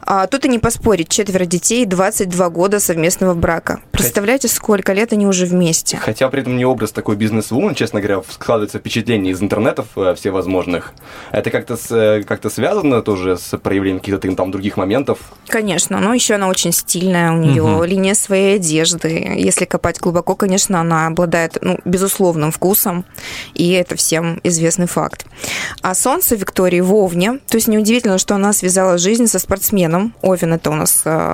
M: А, тут и не поспорить, четверо детей, 22 года совместного брака. Представляете, сколько лет они уже вместе?
B: Хотя при этом не образ такой бизнес-вумен, честно говоря, складывается впечатление из интернетов э, всевозможных. Это как-то с- э, как-то связано тоже с проявлением каких-то там других моментов?
M: Конечно, но еще она очень стильная, у нее
B: Мгм.
M: линия своей одежды. Если копать глубоко, конечно, она обладает ну, безусловным вкусом, и это всем известный факт. А солнце Виктории в Овне, то есть неудивительно, что она связала жизнь со спортсменом. Овен это у нас э,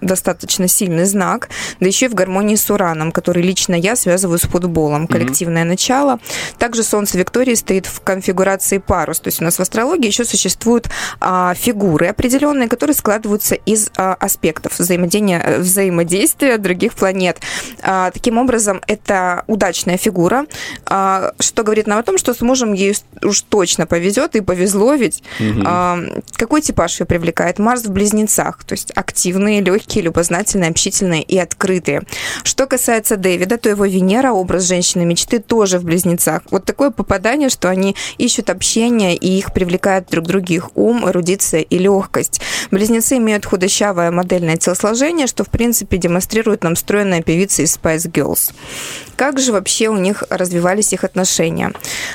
M: достаточно сильный знак, да еще и в гармонии с Ураном, который лично я связываю с футболом, коллективное начало. Также солнце Виктории стоит в конфигурации парус, то есть у нас в астрологии еще существуют а, фигуры определенные, которые складываются из а, аспектов взаимодействия, э, взаимодействия других планет. А, таким образом, это удачная фигура, а, что говорит нам о том, что с мужем ей уж точно повезет и повезло ведь.
P: Мгм.
M: А, какой типаж ее привлекает? Марс в близнецах, то есть активные, легкие, любознательные, общительные и открытые. Что касается Дэвида, то его Венера, образ женщины мечты, тоже в близнецах. Вот такое попадание, что они ищут общение, и их привлекает друг друга их ум, эрудиция и легкость. Близнецы имеют худощавое модельное телосложение, что, в принципе, демонстрирует нам стройная певица из Spice Girls. Как же вообще у них развивались их отношения?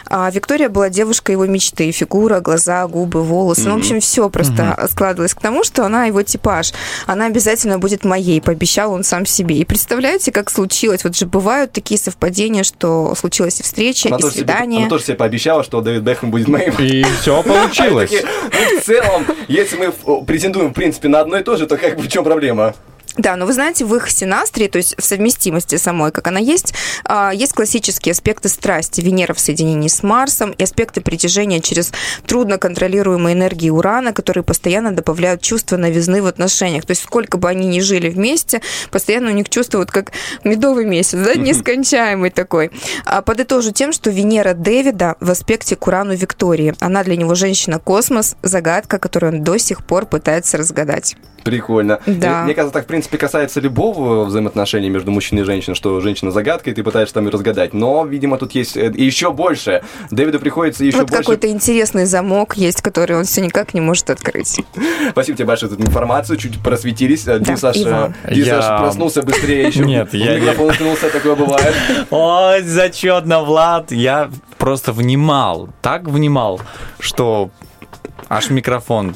M: А, Виктория была девушкой его мечты. Фигура, глаза, губы, волосы. Ну, в общем, все просто складывалось к тому, что она его типаж. Она обязательно будет моей, пообещал он сам себе. И представляете, как случилось? Вот же бывают такие совпадения, что случилась и встреча,
B: Она
M: и
B: тоже, себе,
M: свидание.
B: она тоже себе пообещала, что Дэвид Бэхэм будет моим.
C: И все получилось.
B: Ну, в целом, если мы претендуем, в принципе, на одно и то же, то как бы в чем проблема?
M: Да, но вы знаете, в их синастрии, то есть в совместимости самой, как она есть, а, есть классические аспекты страсти. Венера в соединении с Марсом и аспекты притяжения через трудно контролируемые энергии Урана, которые постоянно добавляют чувство новизны в отношениях. То есть сколько бы они ни жили вместе, постоянно у них чувство вот как медовый месяц, да, нескончаемый такой. А подытожу тем, что Венера Дэвида в аспекте к Урану Виктории. Она для него женщина-космос, загадка, которую он до сих пор пытается разгадать.
B: Прикольно.
M: Да.
B: И Мне кажется, так, в принципе, касается любого взаимоотношения между мужчиной и женщиной, что женщина загадка, и ты пытаешься там ее разгадать. Но, видимо, тут есть э, еще больше. Дэвиду приходится еще
M: вот
B: больше...
M: какой-то интересный замок есть, который он все никак не может открыть.
B: Спасибо тебе большое за эту информацию, чуть просветились. Э,
M: Да,
B: Дим Саш,
M: и вам.
B: Дим
C: Я-
B: проснулся быстрее еще.
C: Нет, я-
B: микрофон уткнулся, такое бывает. <laughs>
C: Ой, зачетно, Влад. Я просто внимал, так внимал, что аж микрофон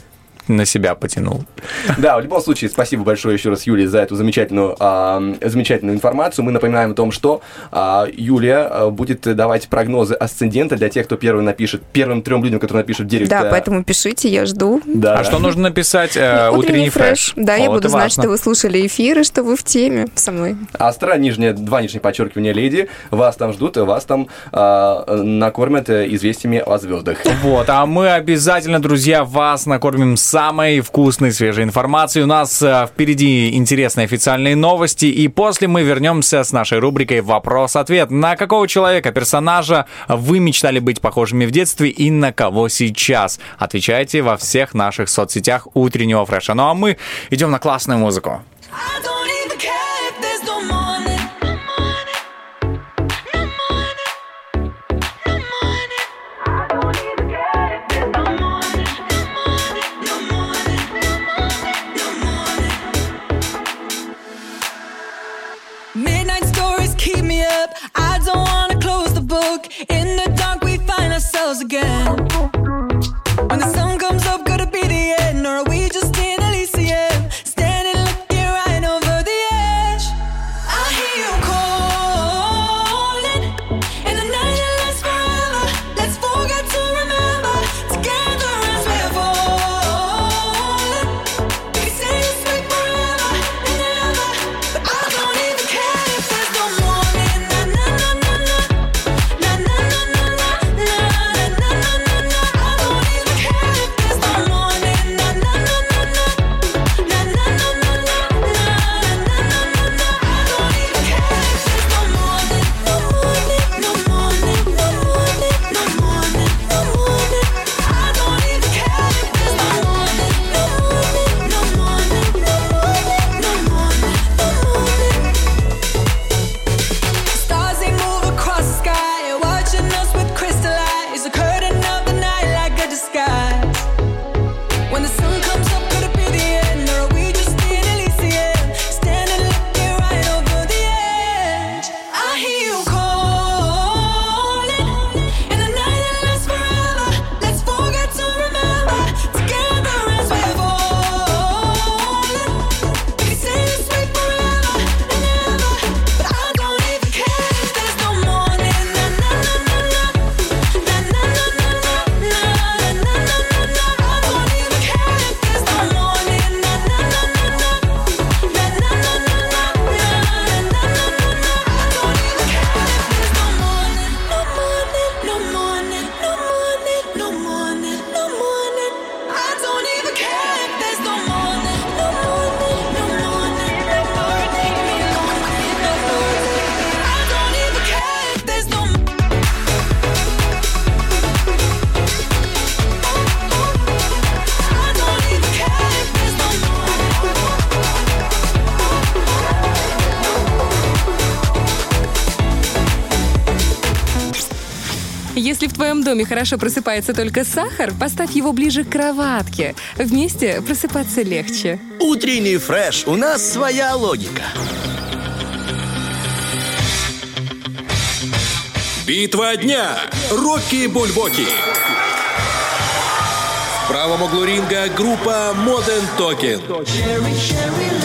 C: на себя потянул.
B: Да, в любом случае, спасибо большое еще раз Юлии за эту замечательную, а, замечательную информацию. Мы напоминаем о том, что а, Юлия а, будет давать прогнозы асцендента для тех, кто первый напишет, первым трем людям, которые напишут в директ.
M: Да,
B: э,
M: поэтому пишите, я жду.
B: да,
C: а
B: да.
C: что нужно написать э, утренний фреш?
M: Да, я
C: О,
M: буду
C: это
M: знать,
C: важно.
M: что вы слушали эфир и что вы в теме со мной.
B: Астра, нижнее, два нижних подчеркивания леди, вас там ждут, вас там а, накормят э, известиями о звездах.
C: Вот, а мы обязательно, друзья, вас накормим самой вкусной, свежей информации. У нас э, впереди интересные официальные новости, и после мы вернемся с нашей рубрикой «Вопрос-ответ». На какого человека, персонажа вы мечтали быть похожими в детстве и на кого сейчас? Отвечайте во всех наших соцсетях утреннего фреша. Ну а мы идем на классную музыку.
D: I don't again. When the sun
E: доме хорошо просыпается только сахар, поставь его ближе к кроватке. Вместе просыпаться легче.
G: Утренний фреш. У нас своя логика.
I: Битва дня. Рокки Бульбоки. В правом углу ринга группа Modern. В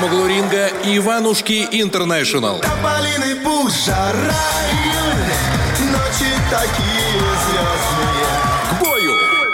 I: левом углу ринга Иванушки International.
J: Тополиный пух, жара, июнь, ночи такие!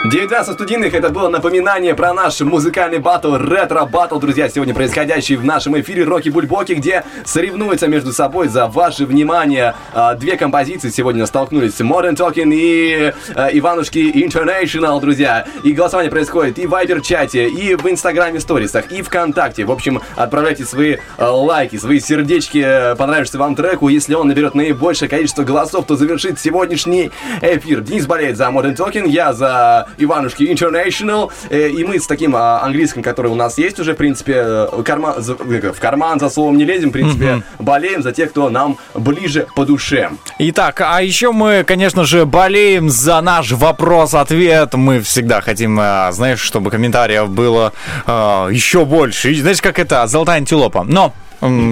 B: 19 студийных, это было напоминание про наш музыкальный батл, ретро-батл, друзья, сегодня происходящий в нашем эфире Роки Бульбоки, где соревнуются между собой за ваше внимание а, две композиции сегодня столкнулись, Modern Talking и а, Иванушки International, друзья. И голосование происходит и в Вайбер-чате, и в Инстаграме сторисах, и ВКонтакте. В общем, отправляйте свои а, лайки, свои сердечки э, понравившемся вам треку. Если он наберет наибольшее количество голосов, то завершит сегодняшний эфир. Денис болеет за Modern Talking, я за Иванушки International. Э, И мы с таким а, английским, который у нас есть уже, в принципе, э, э, в карман за словом не лезем, в принципе, болеем за тех, кто нам ближе по душе.
C: Итак, а еще мы, конечно же, болеем за наш вопрос-ответ. Мы всегда хотим, а, знаешь, чтобы комментариев было а, еще больше. И Знаешь, как это, золотая антилопа. Но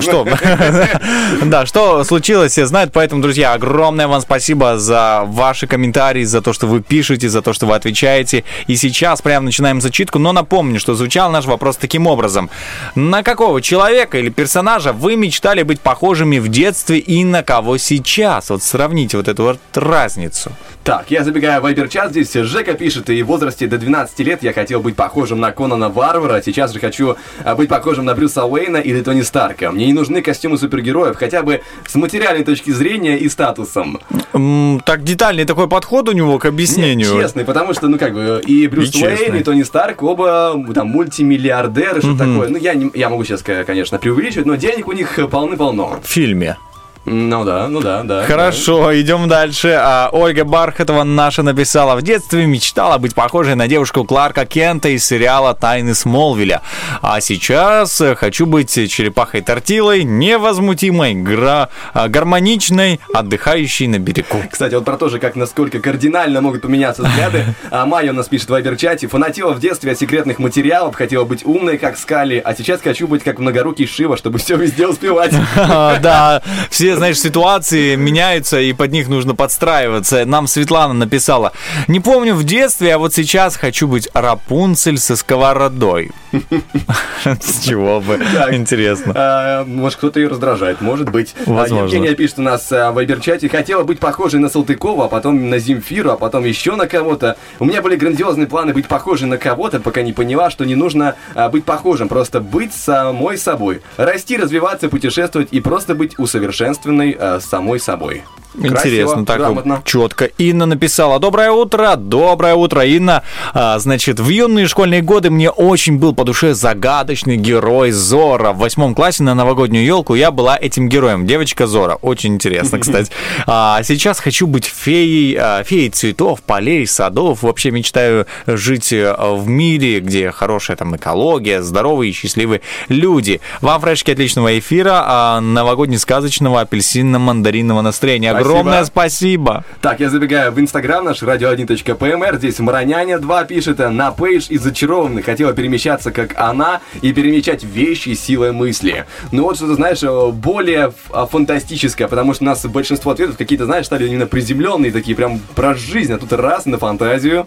C: что? <laughs> Да, что случилось, все знают. Поэтому, друзья, огромное вам спасибо за ваши комментарии, за то, что вы пишете, за то, что вы отвечаете. И сейчас прямо начинаем зачитку. Но напомню, что звучал наш вопрос таким образом. На какого человека или персонажа вы мечтали быть похожими в детстве и на кого сейчас? Вот сравните вот эту вот разницу.
B: Так, я забегаю в Вайбер-чат, здесь Жека пишет, и в возрасте до 12 лет я хотел быть похожим на Конана Варвара, сейчас же хочу а, быть похожим на Брюса Уэйна или Тони Старка. Девочка. Мне не нужны костюмы супергероев, хотя бы с материальной точки зрения и статусом.
C: М, Так детальный такой подход у него к объяснению.
B: Нет, честный, потому что, ну, как бы, и Брюс
C: И
B: Уэйн,
C: честный.
B: и Тони Старк, оба там мультимиллиардеры, что
C: Мгм.
B: такое. Ну, я, не- я могу сейчас, конечно, преувеличивать, но денег у них полны-полно.
C: В фильме.
B: Ну да, ну да, да.
C: Хорошо, идем дальше. А, Ольга Бархатова наша написала. В детстве мечтала быть похожей на девушку Кларка Кента из сериала «Тайны Смолвиля». А сейчас э, хочу быть черепахой тортилой, невозмутимой, гра- а, гармоничной, отдыхающей на берегу.
B: Кстати, вот про то же, как насколько кардинально могут поменяться взгляды. А Майя у нас пишет в вайбер-чате. Фанатела в детстве от секретных материалов, хотела быть умной, как Скали, а сейчас хочу быть как многорукий Шива, чтобы все везде успевать. <laughs>
C: Да, все, знаешь, ситуации меняются, и под них нужно подстраиваться. Нам Светлана написала, не помню в детстве, а вот сейчас хочу быть Рапунцель со сковородой. <laughs> С чего бы? Интересно.
B: А, Может, кто-то ее раздражает, может быть. А,
C: Возможно.
B: Евгения пишет у нас а, в вайбер-чате. Хотела быть похожей на Салтыкова, а потом на Земфиру, а потом еще на кого-то. У меня были грандиозные планы быть похожей на кого-то, пока не поняла, что не нужно быть похожим, просто быть самой собой. Расти, развиваться, путешествовать и просто быть усовершенствованной а, самой собой.
C: Интересно,
B: Красиво,
C: так
B: грамотно.
C: четко. Инна написала: Доброе утро, доброе утро, Инна. А, значит, в юные школьные годы мне очень был по душе загадочный герой Зора. В восьмом классе на новогоднюю елку я была этим героем. Девочка Зора. Очень интересно, <laughs> кстати. А сейчас хочу быть феей, а, феей цветов, полей, садов. Вообще мечтаю жить э, в мире, где хорошая там экология, здоровые и счастливые люди. Вам фрешки отличного эфира, а, новогодне-сказочного апельсинно-мандаринного настроения. Огромное спасибо.
B: Так, я забегаю в инстаграм наш radio1.pmr. Здесь Мараняня 2 пишет э, на пейдж из зачарованных. Хотела перемещаться, как она, и перемещать вещи силой мысли. Ну вот что-то, знаешь, э, более а, фантастическое, потому что у нас большинство ответов какие-то, знаешь, стали именно приземленные, такие прям про жизнь, а тут раз на фантазию.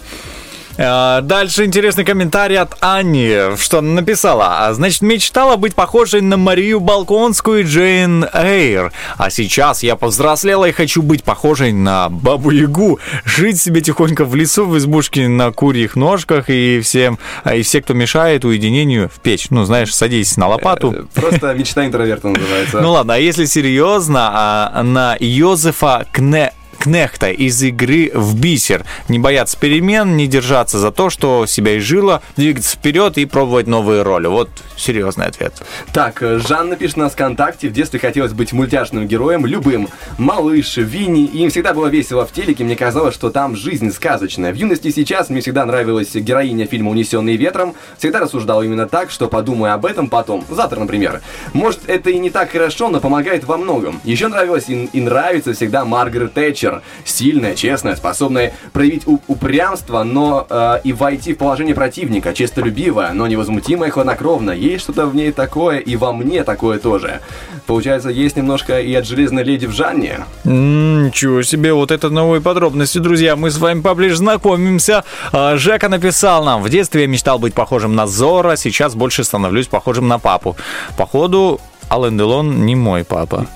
C: А, Дальше интересный комментарий от Ани, что она написала. А, Значит, мечтала быть похожей на Марию Балконскую и Джейн Эйр. А сейчас я повзрослела и хочу быть похожей на Бабу Ягу. Жить себе тихонько в лесу в избушке на курьих ножках и всем, а, и все, кто мешает уединению, в печь. Ну, знаешь, садись на лопату.
B: Просто мечта интроверта называется.
C: Ну ладно, а если серьезно, а, на Йозефа Кне Кнехта из игры в бисер. Не бояться перемен, не держаться за то, что себя изжило, двигаться вперед и пробовать новые роли. Вот серьезный ответ.
B: Так, э, Жанна пишет нас ВКонтакте. В детстве хотелось быть мультяшным героем, любым. Малыш, Винни. И им всегда было весело в телеке. Мне казалось, что там жизнь сказочная. В юности сейчас мне всегда нравилась героиня фильма «Унесенные ветром». Всегда рассуждал именно так, что подумаю об этом потом. Завтра, например. Может, это и не так хорошо, но помогает во многом. Еще нравилась и, и нравится всегда Маргарет Тэтчер. Сильная, честная, способная проявить упрямство, но э, и войти в положение противника. Честолюбивая, но невозмутимая хладнокровная. Есть что-то в ней такое, и во мне такое тоже. Получается, есть немножко и от железной леди в Жанне.
C: Ничего себе, вот это новые подробности, друзья. Мы с вами поближе знакомимся. А, Жека написал нам, в детстве я мечтал быть похожим на Зора, сейчас больше становлюсь похожим на папу. Походу, Ален Делон не мой папа. <laughs>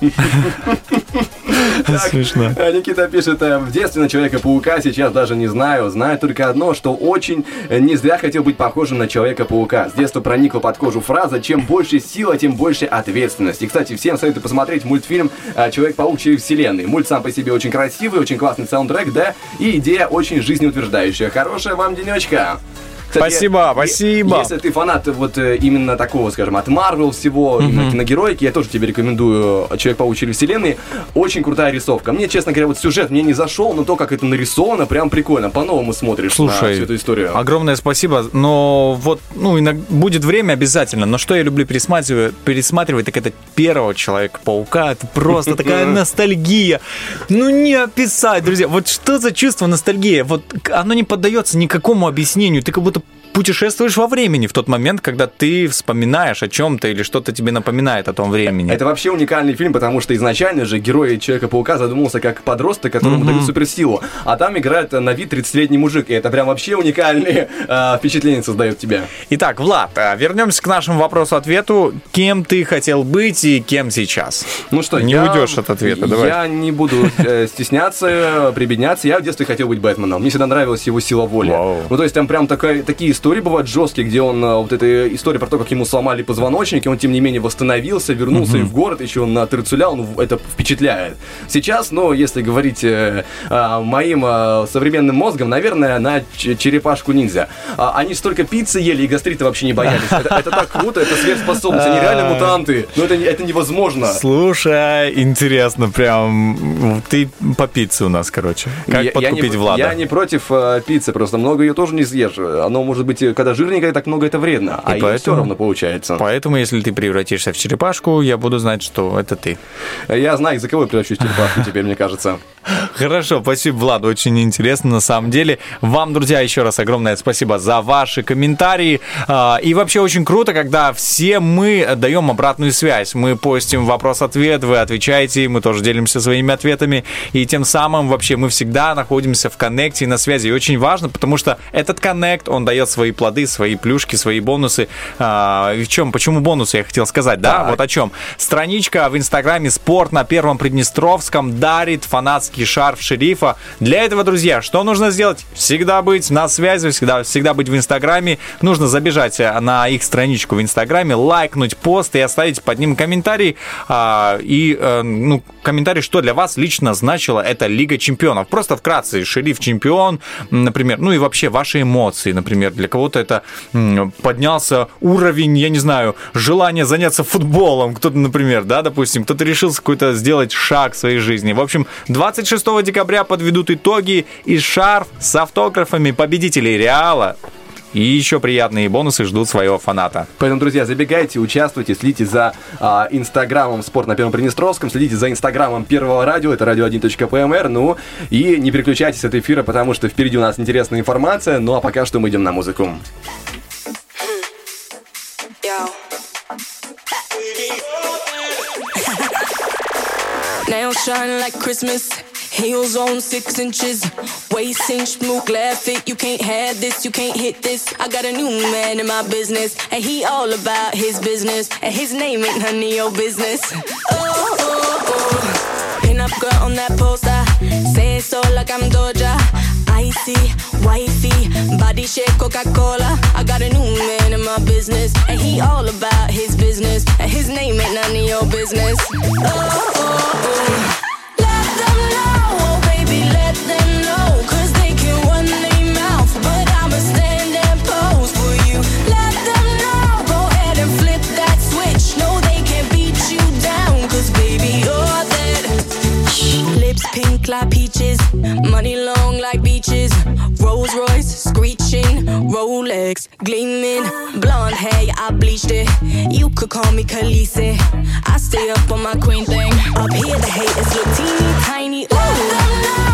C: Смешно.
B: А Никита пишет, э, в детстве на Человека-паука, сейчас даже не знаю. Знаю только одно, что очень э, не зря хотел быть похожим на Человека-паука. С детства проникла под кожу фраза «Чем больше сила, тем больше ответственность». И, кстати, всем советую посмотреть мультфильм э, «Человек-паук через вселенной». Мульт сам по себе очень красивый, очень классный саундтрек, да, и идея очень жизнеутверждающая. Хорошая вам денечка!
C: Спасибо, спасибо.
B: Если ты фанат вот э, именно такого, скажем, от Марвел всего, именно киногероики, я тоже тебе рекомендую Человек-паук через вселенной. Очень крутая рисовка. Мне, честно говоря, вот сюжет мне не зашел, но то, как это нарисовано, прям прикольно. По-новому смотришь на
C: Слушай,
B: всю эту историю.
C: огромное спасибо. Но вот, ну, иног- будет время обязательно. Но что я люблю пересматривать, пересматривать так это первого Человека-паука. Это просто такая <laughs> ностальгия. Ну, не описать, друзья. Вот что за чувство ностальгии? Вот оно не поддается никакому объяснению. Ты как будто путешествуешь во времени в тот момент, когда ты вспоминаешь о чем-то или что-то тебе напоминает о том времени.
B: Это вообще уникальный фильм, потому что изначально же герой Человека-паука задумался как подросток, которому
C: Мгм.
B: дают суперсилу. А там играет на вид 30-летний мужик. И это прям вообще уникальные э, впечатления создает тебе.
C: Итак, Влад, а, вернемся к нашему вопросу-ответу. Кем ты хотел быть и кем сейчас?
B: Ну что,
C: не
B: я-
C: уйдешь от ответа, давай.
B: Я не буду э, стесняться, прибедняться. Я в детстве хотел быть Бэтменом. Мне всегда нравилась его сила воли. Ну, то есть там прям такая, такие истории бывают жесткие, где он, э, вот эта история про то, как ему сломали позвоночник, и он, тем не менее, восстановился, вернулся и в город, еще на Терцулял, ну, это впечатляет. Сейчас, ну, если говорить э, а, моим э, современным мозгом, наверное, на ч- черепашку-ниндзя. А, они столько пиццы ели и гастрита вообще не боялись. Это, это так круто, это сверхспособность, они реально мутанты. Но это, это невозможно.
C: Слушай, интересно, прям ты по пицце у нас, короче. Как
B: Я- я не-
C: подкупить Влада?
B: Я не против э, пиццы, просто много ее тоже не съешь. Оно может быть, э, когда жирненькое, так много это вредно. а
C: И
B: все
C: поэтому-
B: равно получается.
C: Поэтому, если ты превратишься в черепашку, я буду знать, что это ты.
B: Я знаю, за кого я превращусь в черепашку <laughs> теперь, мне кажется.
C: Хорошо, спасибо, Влад, очень интересно на самом деле. Вам, друзья, еще раз огромное спасибо за ваши комментарии. А, И вообще очень круто, когда все мы даем обратную связь. Мы постим вопрос-ответ, вы отвечаете, мы тоже делимся своими ответами. И тем самым вообще мы всегда находимся в коннекте и на связи. И очень важно, потому что этот коннект, он дает свои плоды, свои плюшки, свои бонусы. А, в чем, почему бонусы, я хотел сказать, да? Вот о чем. Страничка в Инстаграме «Спорт» на Первом Приднестровском дарит фанатский шарф шерифа. Для этого, друзья, что нужно сделать? Всегда быть на связи, всегда, всегда быть в Инстаграме. Нужно забежать э, на их страничку в Инстаграме, лайкнуть пост и оставить под ним комментарий. А, и, э, ну, комментарий, что для вас лично значила эта Лига Чемпионов. Просто вкратце, шериф чемпион, например, ну и вообще ваши эмоции, например, для кого-то это поднялся уровень, я не знаю, желания заняться футболом, кто-то, например, да, допустим, кто-то решил какой-то сделать шаг в своей жизни. В общем, 26 декабря подведут итоги и шарф с автографами победителей Реала. И еще приятные бонусы ждут своего фаната.
B: Поэтому, друзья, забегайте, участвуйте, следите за а, инстаграмом «Спорт на Первом Приднестровском», следите за инстаграмом Первого радио, это radio1.pmr, ну и не переключайтесь от эфира, потому что впереди у нас интересная информация, ну а пока что мы идем на музыку.
D: Nails shine like Christmas. Heels on six inches. Waist inch, smooth glare it. You can't have this, you can't hit this. I got a new man in my business, and he all about his business. And his name ain't none of your business. Oh, oh, oh. Pin up girl on that poster. Say so like I'm Doja. Icy, wifey, body shape Coca Cola. I got a new man in my business, and he all about his business. And his name ain't none of your business. Oh, oh, oh. Pink like peaches, money long like beaches. Rolls Royce screeching, Rolex gleaming. Blonde hair, I bleached it. You could call me Khaleesi. I stay up on my queen thing. Up here, the haters look teeny tiny. Ooh.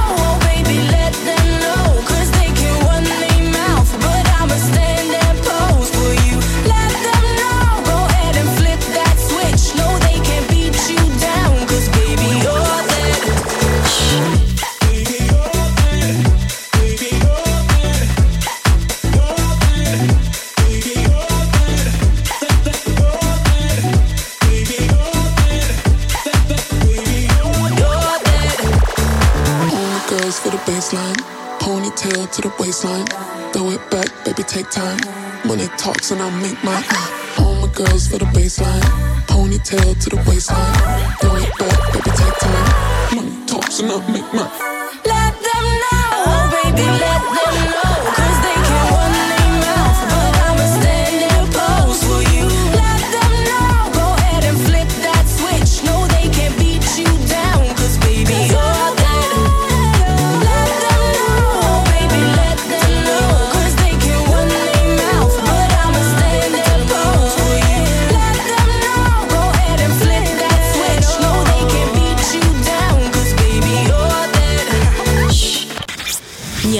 Q: Baseline. Ponytail to the waistline. Throw it back, baby, take time. Money talks and I make. Uh, all my girls for the baseline. Ponytail to the waistline. Throw it back, baby, take time. Money talks and I make mine.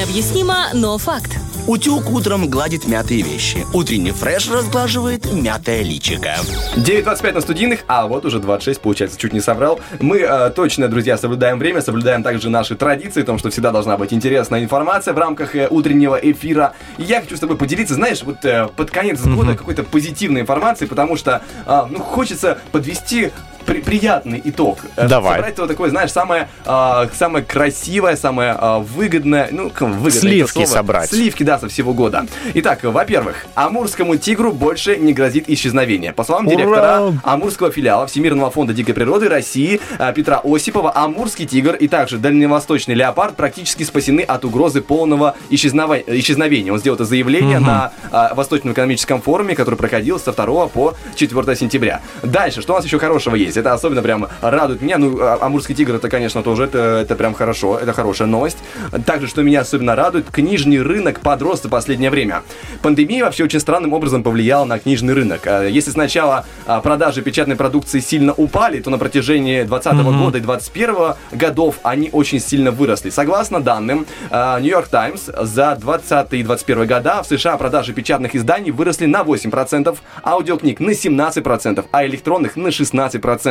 E: Необъяснимо, но факт.
G: Утюг утром гладит мятые вещи. Утренний фреш разглаживает мятое личико.
B: 9.25 на студийных, а вот уже 26, получается, чуть не соврал. Мы э, точно, друзья, соблюдаем время, соблюдаем также наши традиции, о том, что всегда должна быть интересная информация в рамках э, утреннего эфира. И я хочу с тобой поделиться, знаешь, вот э, под конец года какой-то позитивной информации, потому что, э, ну, хочется подвести при- приятный итог. Э,
R: Давай.
B: Собрать вот такое, знаешь, самое, а, самое красивое, самое а, выгодное, ну, выгодное
R: Сливки собрать.
B: Сливки, да, со всего года. Итак, во-первых, амурскому тигру больше не грозит исчезновение. По словам
R: Ура!
B: директора Амурского филиала Всемирного фонда дикой природы России а, Петра Осипова, амурский тигр и также дальневосточный леопард практически спасены от угрозы полного исчезновения. Он сделал это заявление
R: Мгм.
B: на а, Восточном экономическом форуме, который проходил со 2 по 4 сентября. Дальше, что у нас еще хорошего есть? Это особенно прям радует меня. Ну, а- амурский тигр, это, конечно, тоже, это, это прям хорошо, это хорошая новость. Также, что меня особенно радует, книжный рынок подрос за последнее время. Пандемия вообще очень странным образом повлияла на книжный рынок. А, Если сначала а, продажи печатной продукции сильно упали, то на протяжении 2020
R: Мгм.
B: года и 2021 годов они очень сильно выросли. Согласно данным New York Times, за 20 и 21 года в США продажи печатных изданий выросли на 8%, аудиокниг на 17%, а электронных на 16%.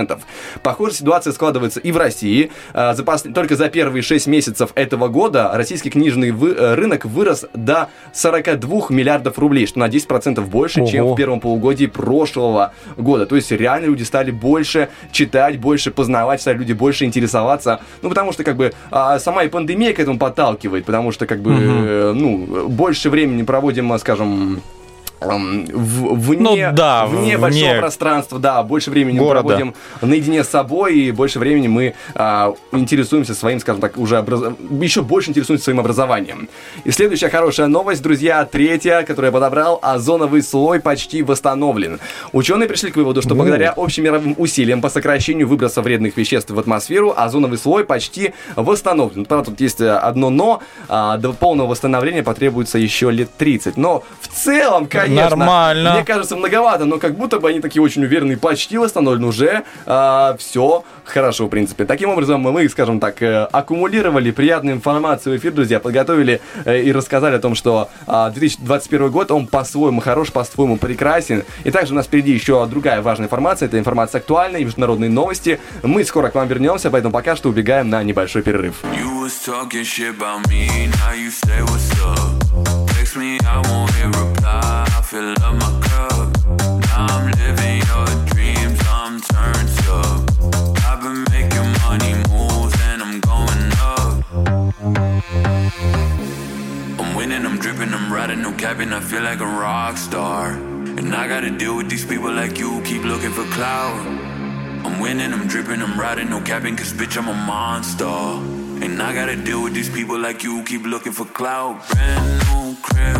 B: Похожая ситуация складывается и в России. А, За пос- Только за первые 6 месяцев этого года российский книжный вы- э, рынок вырос до 42 миллиардов рублей, что на 10% больше, чем
R: Ого.
B: в первом полугодии прошлого года. То есть реально люди стали больше читать, больше познавать, стали люди больше интересоваться. Ну, потому что, как бы, а, сама и пандемия к этому подталкивает, потому что, как бы, э, ну, больше времени проводим, скажем, эм, в- вне,
R: Ну да,
B: вне
R: вне
B: большого пространства, да, больше времени мы
R: города.
B: проводим наедине с собой, и больше времени мы а, интересуемся своим, скажем так, уже образ- еще больше интересуемся своим образованием. И следующая хорошая новость, друзья, третья, которую я подобрал, озоновый слой почти восстановлен. Ученые пришли к выводу, что благодаря общемировым усилиям по сокращению выброса вредных веществ в атмосферу, озоновый слой почти восстановлен. Правда, тут есть э, одно но, а, до полного восстановления потребуется еще лет 30. Но в целом, конечно,
R: Нормально.
B: мне кажется, многовато, но как будто бы они такие очень уверенные, почти восстановлены уже, все хорошо, в принципе. Таким образом, мы, скажем так, э, аккумулировали приятную информацию в эфир, друзья, подготовили э, и рассказали о том, что а, 2021 год, он по-своему хорош, по-своему прекрасен. И также у нас впереди еще другая важная информация, это информация актуальная и международные новости. Мы скоро к вам вернемся, поэтому пока что убегаем на небольшой перерыв.
S: You was talking shit about me, now you say what's up. Text me, I won't hear reply. Up my cup. Now I'm living your dreams, I'm turned up. I've been making money moves and I'm going up. I'm winning, I'm dripping, I'm riding, no capping. I feel like a rock star. And I gotta deal with these people like you, keep looking for clout. I'm winning, I'm dripping, I'm riding, no capping, cause bitch, I'm a monster. And I gotta deal with these people like you keep looking for clout. Brand new crib,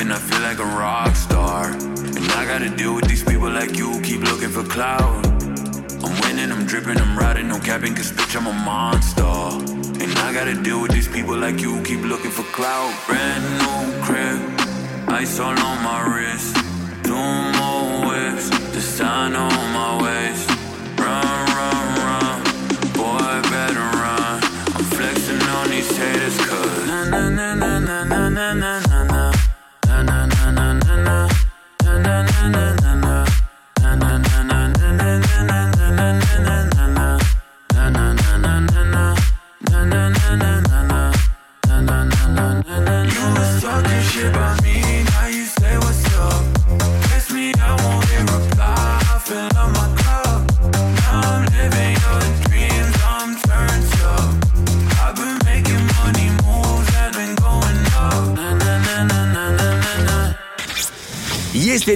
S: capping. I feel like a rock star. And I gotta deal with these people like you keep looking for clout. I'm winning, I'm dripping, I'm riding, no capping, cause bitch, I'm a monster. And I gotta deal with these people like you keep looking for clout. Brand new crib, ice all on my wrist. Two more whips, design on my waist.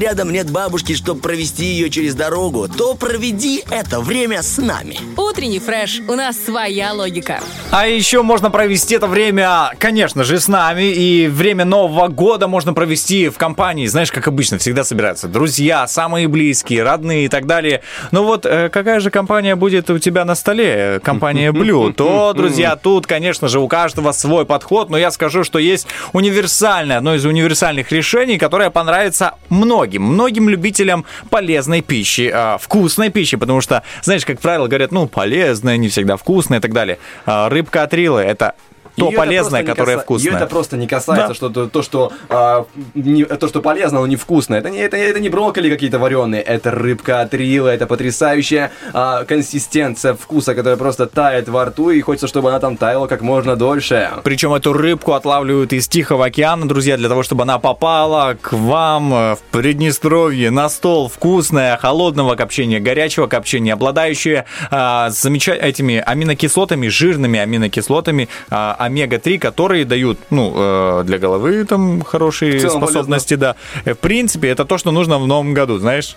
G: Рядом нет бабушки, чтобы провести ее через дорогу, то проведи это время с нами.
N: Утренний фреш. У нас своя логика.
C: А еще можно провести это время, конечно же, с нами. И время Нового года можно провести в компании. Знаешь, как обычно, всегда собираются друзья, самые близкие, родные и так далее. Но вот э, какая же компания будет у тебя на столе? Компания Blue. <laughs> То, друзья, тут, конечно же, у каждого свой подход. Но я скажу, что есть универсальное, одно из универсальных решений, которое понравится многим. Многим любителям полезной пищи, э, вкусной пищи. Потому что, знаешь, как правило, говорят, ну, полезная, не всегда вкусная и так далее. А, Рыбка отрила – это то
B: это
C: полезное, которое
B: каса-
C: вкусное.
B: её это просто не касается,
C: Да.
B: что то, то, что а, не- то, что полезно, оно невкусное. Это не, это, это не брокколи какие-то вареные, это рыбка отрила, это потрясающая а, консистенция вкуса, которая просто тает во рту, и хочется, чтобы она там таяла как можно дольше.
C: Причем эту рыбку отлавливают из Тихого океана, друзья, для того, чтобы она попала к вам э, в Приднестровье на стол вкусная, холодного копчения, горячего копчения, обладающая а, замеча- этими аминокислотами, жирными аминокислотами а, омега-3, которые дают, ну, э, для головы там хорошие способности, да. Э, В принципе, это то, что нужно в новом году, знаешь.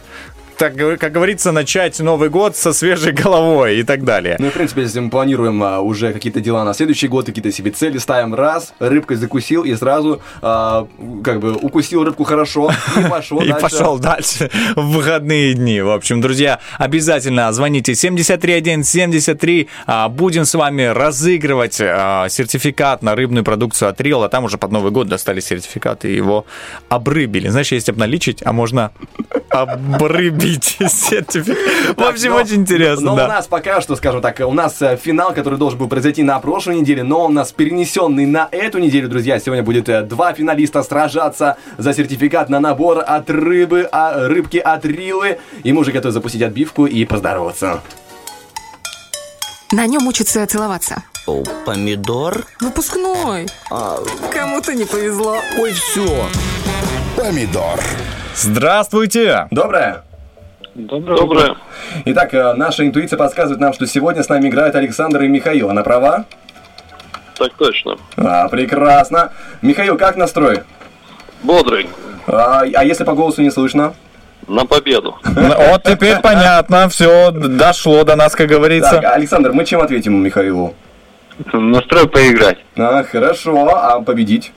C: Так, как говорится, начать Новый год со свежей головой и так далее.
B: Ну и, в принципе, если мы планируем а, уже какие-то дела на следующий год, какие-то себе цели ставим, раз, рыбкой закусил и сразу а, как бы укусил рыбку хорошо и <laughs> пошел
C: И
B: дальше.
C: пошел дальше в выходные дни. В общем, друзья, обязательно звоните 73173. а, Будем с вами разыгрывать а, сертификат на рыбную продукцию от Рил, а там уже под Новый год достали сертификат и его обрыбили. Знаешь, есть обналичить, а можно обрыбить сертификат. В общем, очень интересно,
B: Но у нас пока что, скажем так, у нас э, финал, который должен был произойти на прошлой неделе, но он у нас перенесенный на эту неделю, друзья. Сегодня будет э, два финалиста сражаться за сертификат на набор от рыбы, а, рыбки от Рилы. И мы уже готовы запустить отбивку и поздороваться.
E: На нем учатся целоваться.
G: О, помидор?
E: Выпускной. Кому-то не повезло.
G: Ой, все.
Q: Помидор.
C: Здравствуйте.
B: Доброе.
T: Доброе.
B: Итак, э, наша интуиция подсказывает нам, что сегодня с нами играют Александр и Михаил. Она права?
T: Так точно.
B: А, прекрасно. Михаил, как настрой?
T: Бодрый.
B: А, а если по голосу не слышно?
T: На победу.
R: Вот теперь понятно, все дошло до нас, как говорится.
B: Так, Александр, мы чем ответим Михаилу?
T: Настрой поиграть.
B: А, хорошо, а победить?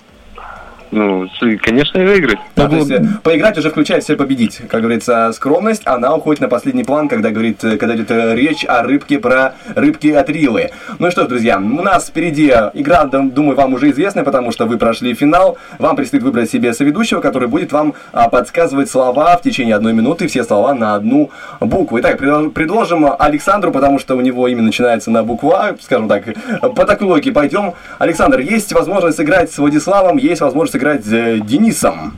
T: Ну, конечно, выиграть.
B: Да, то есть, э, поиграть уже включает в себя победить. Как говорится, скромность, она уходит на последний план, когда говорит, э, когда идет э, речь о рыбке про рыбки от Рилы. Ну и что ж, друзья, у нас впереди игра, дум- думаю, вам уже известная, потому что вы прошли финал. Вам предстоит выбрать себе соведущего, который будет вам а, подсказывать слова в течение одной минуты, все слова на одну букву. Итак, предлож- предложим Александру, потому что у него имя начинается на букву А, скажем так, по такой логике пойдем. Александр, есть возможность сыграть с Владиславом, есть возможность сыграть с э, Денисом.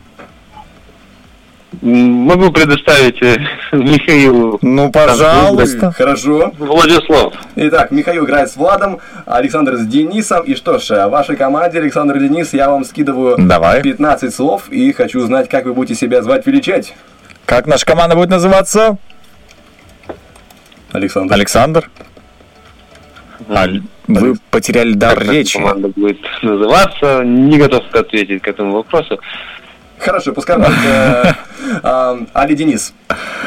T: Могу предоставить э, <laughs> Михаилу.
R: Ну,
B: Хорошо.
T: Владислав.
B: Итак, Михаил играет с Владом, Александр с Денисом. И что ж, э, вашей команде, Александр и Денис, я вам скидываю
R: Давай.
B: 15 слов и хочу узнать, как вы будете себя звать, величать.
R: Как наша команда будет называться?
B: Александр.
R: Александр? А, вы потеряли дар
T: Как
R: речи.
T: команда будет называться. Не готов ответить к этому вопросу.
B: Хорошо, пускай будет э, э, <laughs> Али Денис.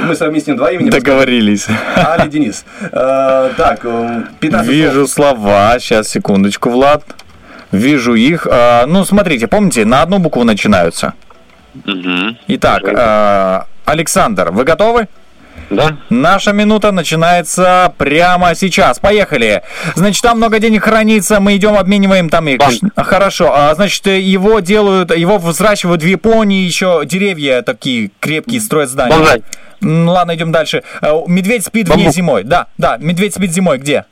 B: Мы совместим два имени.
R: Договорились.
B: Али Денис. Э, так, э, 15 слов.
R: Вижу слова. Сейчас, секундочку, Влад. Вижу их. А, ну, смотрите, помните, на одну букву начинаются. Итак, а, Александр, вы готовы?
T: Да.
R: Наша минута начинается прямо сейчас. Поехали. Значит, там много денег хранится, мы идем, обмениваем там их. Хорошо. А, значит, его делают, его взращивают в Японии еще деревья такие крепкие, строят здания.
T: Бонсай.
R: М, Ладно, идем дальше. А, Медведь спит в ней
T: Бамбук.
R: зимой. Да, да, медведь спит зимой. Где?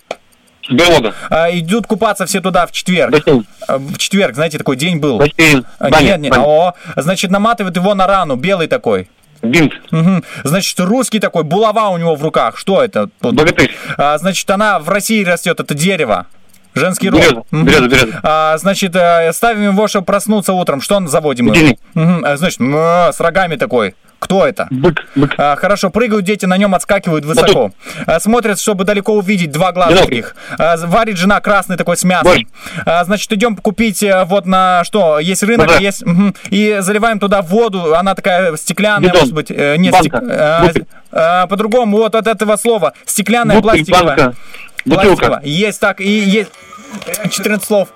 T: Берлога.
R: А, идут купаться все туда в четверг. А, В четверг, знаете, такой день был.
T: Бассейн.
R: А,
T: Баня.
R: Нет, нет,
T: Баня.
R: о, значит, наматывают его на рану, белый такой.
T: Бинт.
R: Мгм. Значит, русский такой, булава у него в руках. Что это?
T: Богатырь.
R: А, значит, она в России растет, это дерево. Женский род.
T: Береза,
R: Мгм.
T: береза, береза.
R: А, значит, э, ставим его, чтобы проснуться утром. Что он заводим?
T: Будильник.
R: Мгм. А, Значит, с рогами такой.
C: Кто это?
U: Бык. бык.
C: А, хорошо, прыгают дети, на нем отскакивают высоко. А, смотрят, чтобы далеко увидеть два глаза таких. А, варит жена красный такой с мясом.
U: Борщ.
C: А, значит, идем купить э, вот на что? Есть рынок,
U: Базар.
C: есть... мгм. и заливаем туда воду, она такая стеклянная,
U: Бетон.
C: может быть. э,
U: Банка.
C: стек- а, а, по-другому, вот от этого слова. Стеклянная,
U: Бутыль,
C: пластиковая.
U: банка.
C: Пластиковая.
U: Бутылка.
C: Есть так, и есть... 14 слов.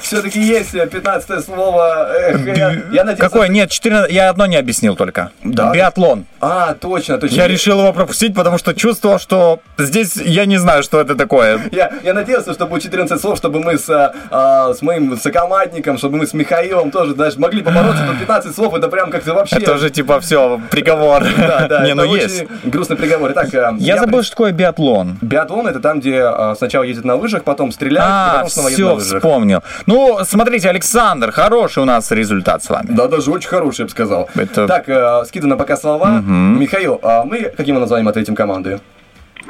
B: Все-таки есть 15 слово. Эх, я, я надеюсь,
C: Какое? Нет, 14... Я одно не объяснил только.
B: Да?
C: Биатлон.
B: А, точно, точно.
C: Я решил его пропустить, потому что чувствовал, что здесь я не знаю, что это такое.
B: Я, я надеялся, что будет 14 слов, чтобы мы с, а, а, с моим сокомандником, чтобы мы с Михаилом тоже даже могли побороться, но 15 слов это прям как-то вообще...
C: Это уже типа все, приговор. <laughs>
B: Да, да,
C: Не,
B: это
C: ну есть.
B: грустный приговор. Итак, а,
C: Я забыл, что такое биатлон.
B: Биатлон это там, где сначала ездят на лыжах, потом стреляют,
C: А,
B: потом снова едут на
C: все,
B: лыжах.
C: вспомнил. Ну, смотрите, Александр, хороший у нас результат с вами.
B: Да, даже очень хороший, я бы сказал.
C: Это-
B: Так, э, скидываю пока слова.
C: Мгм.
B: Михаил, а мы каким названием ответим команды?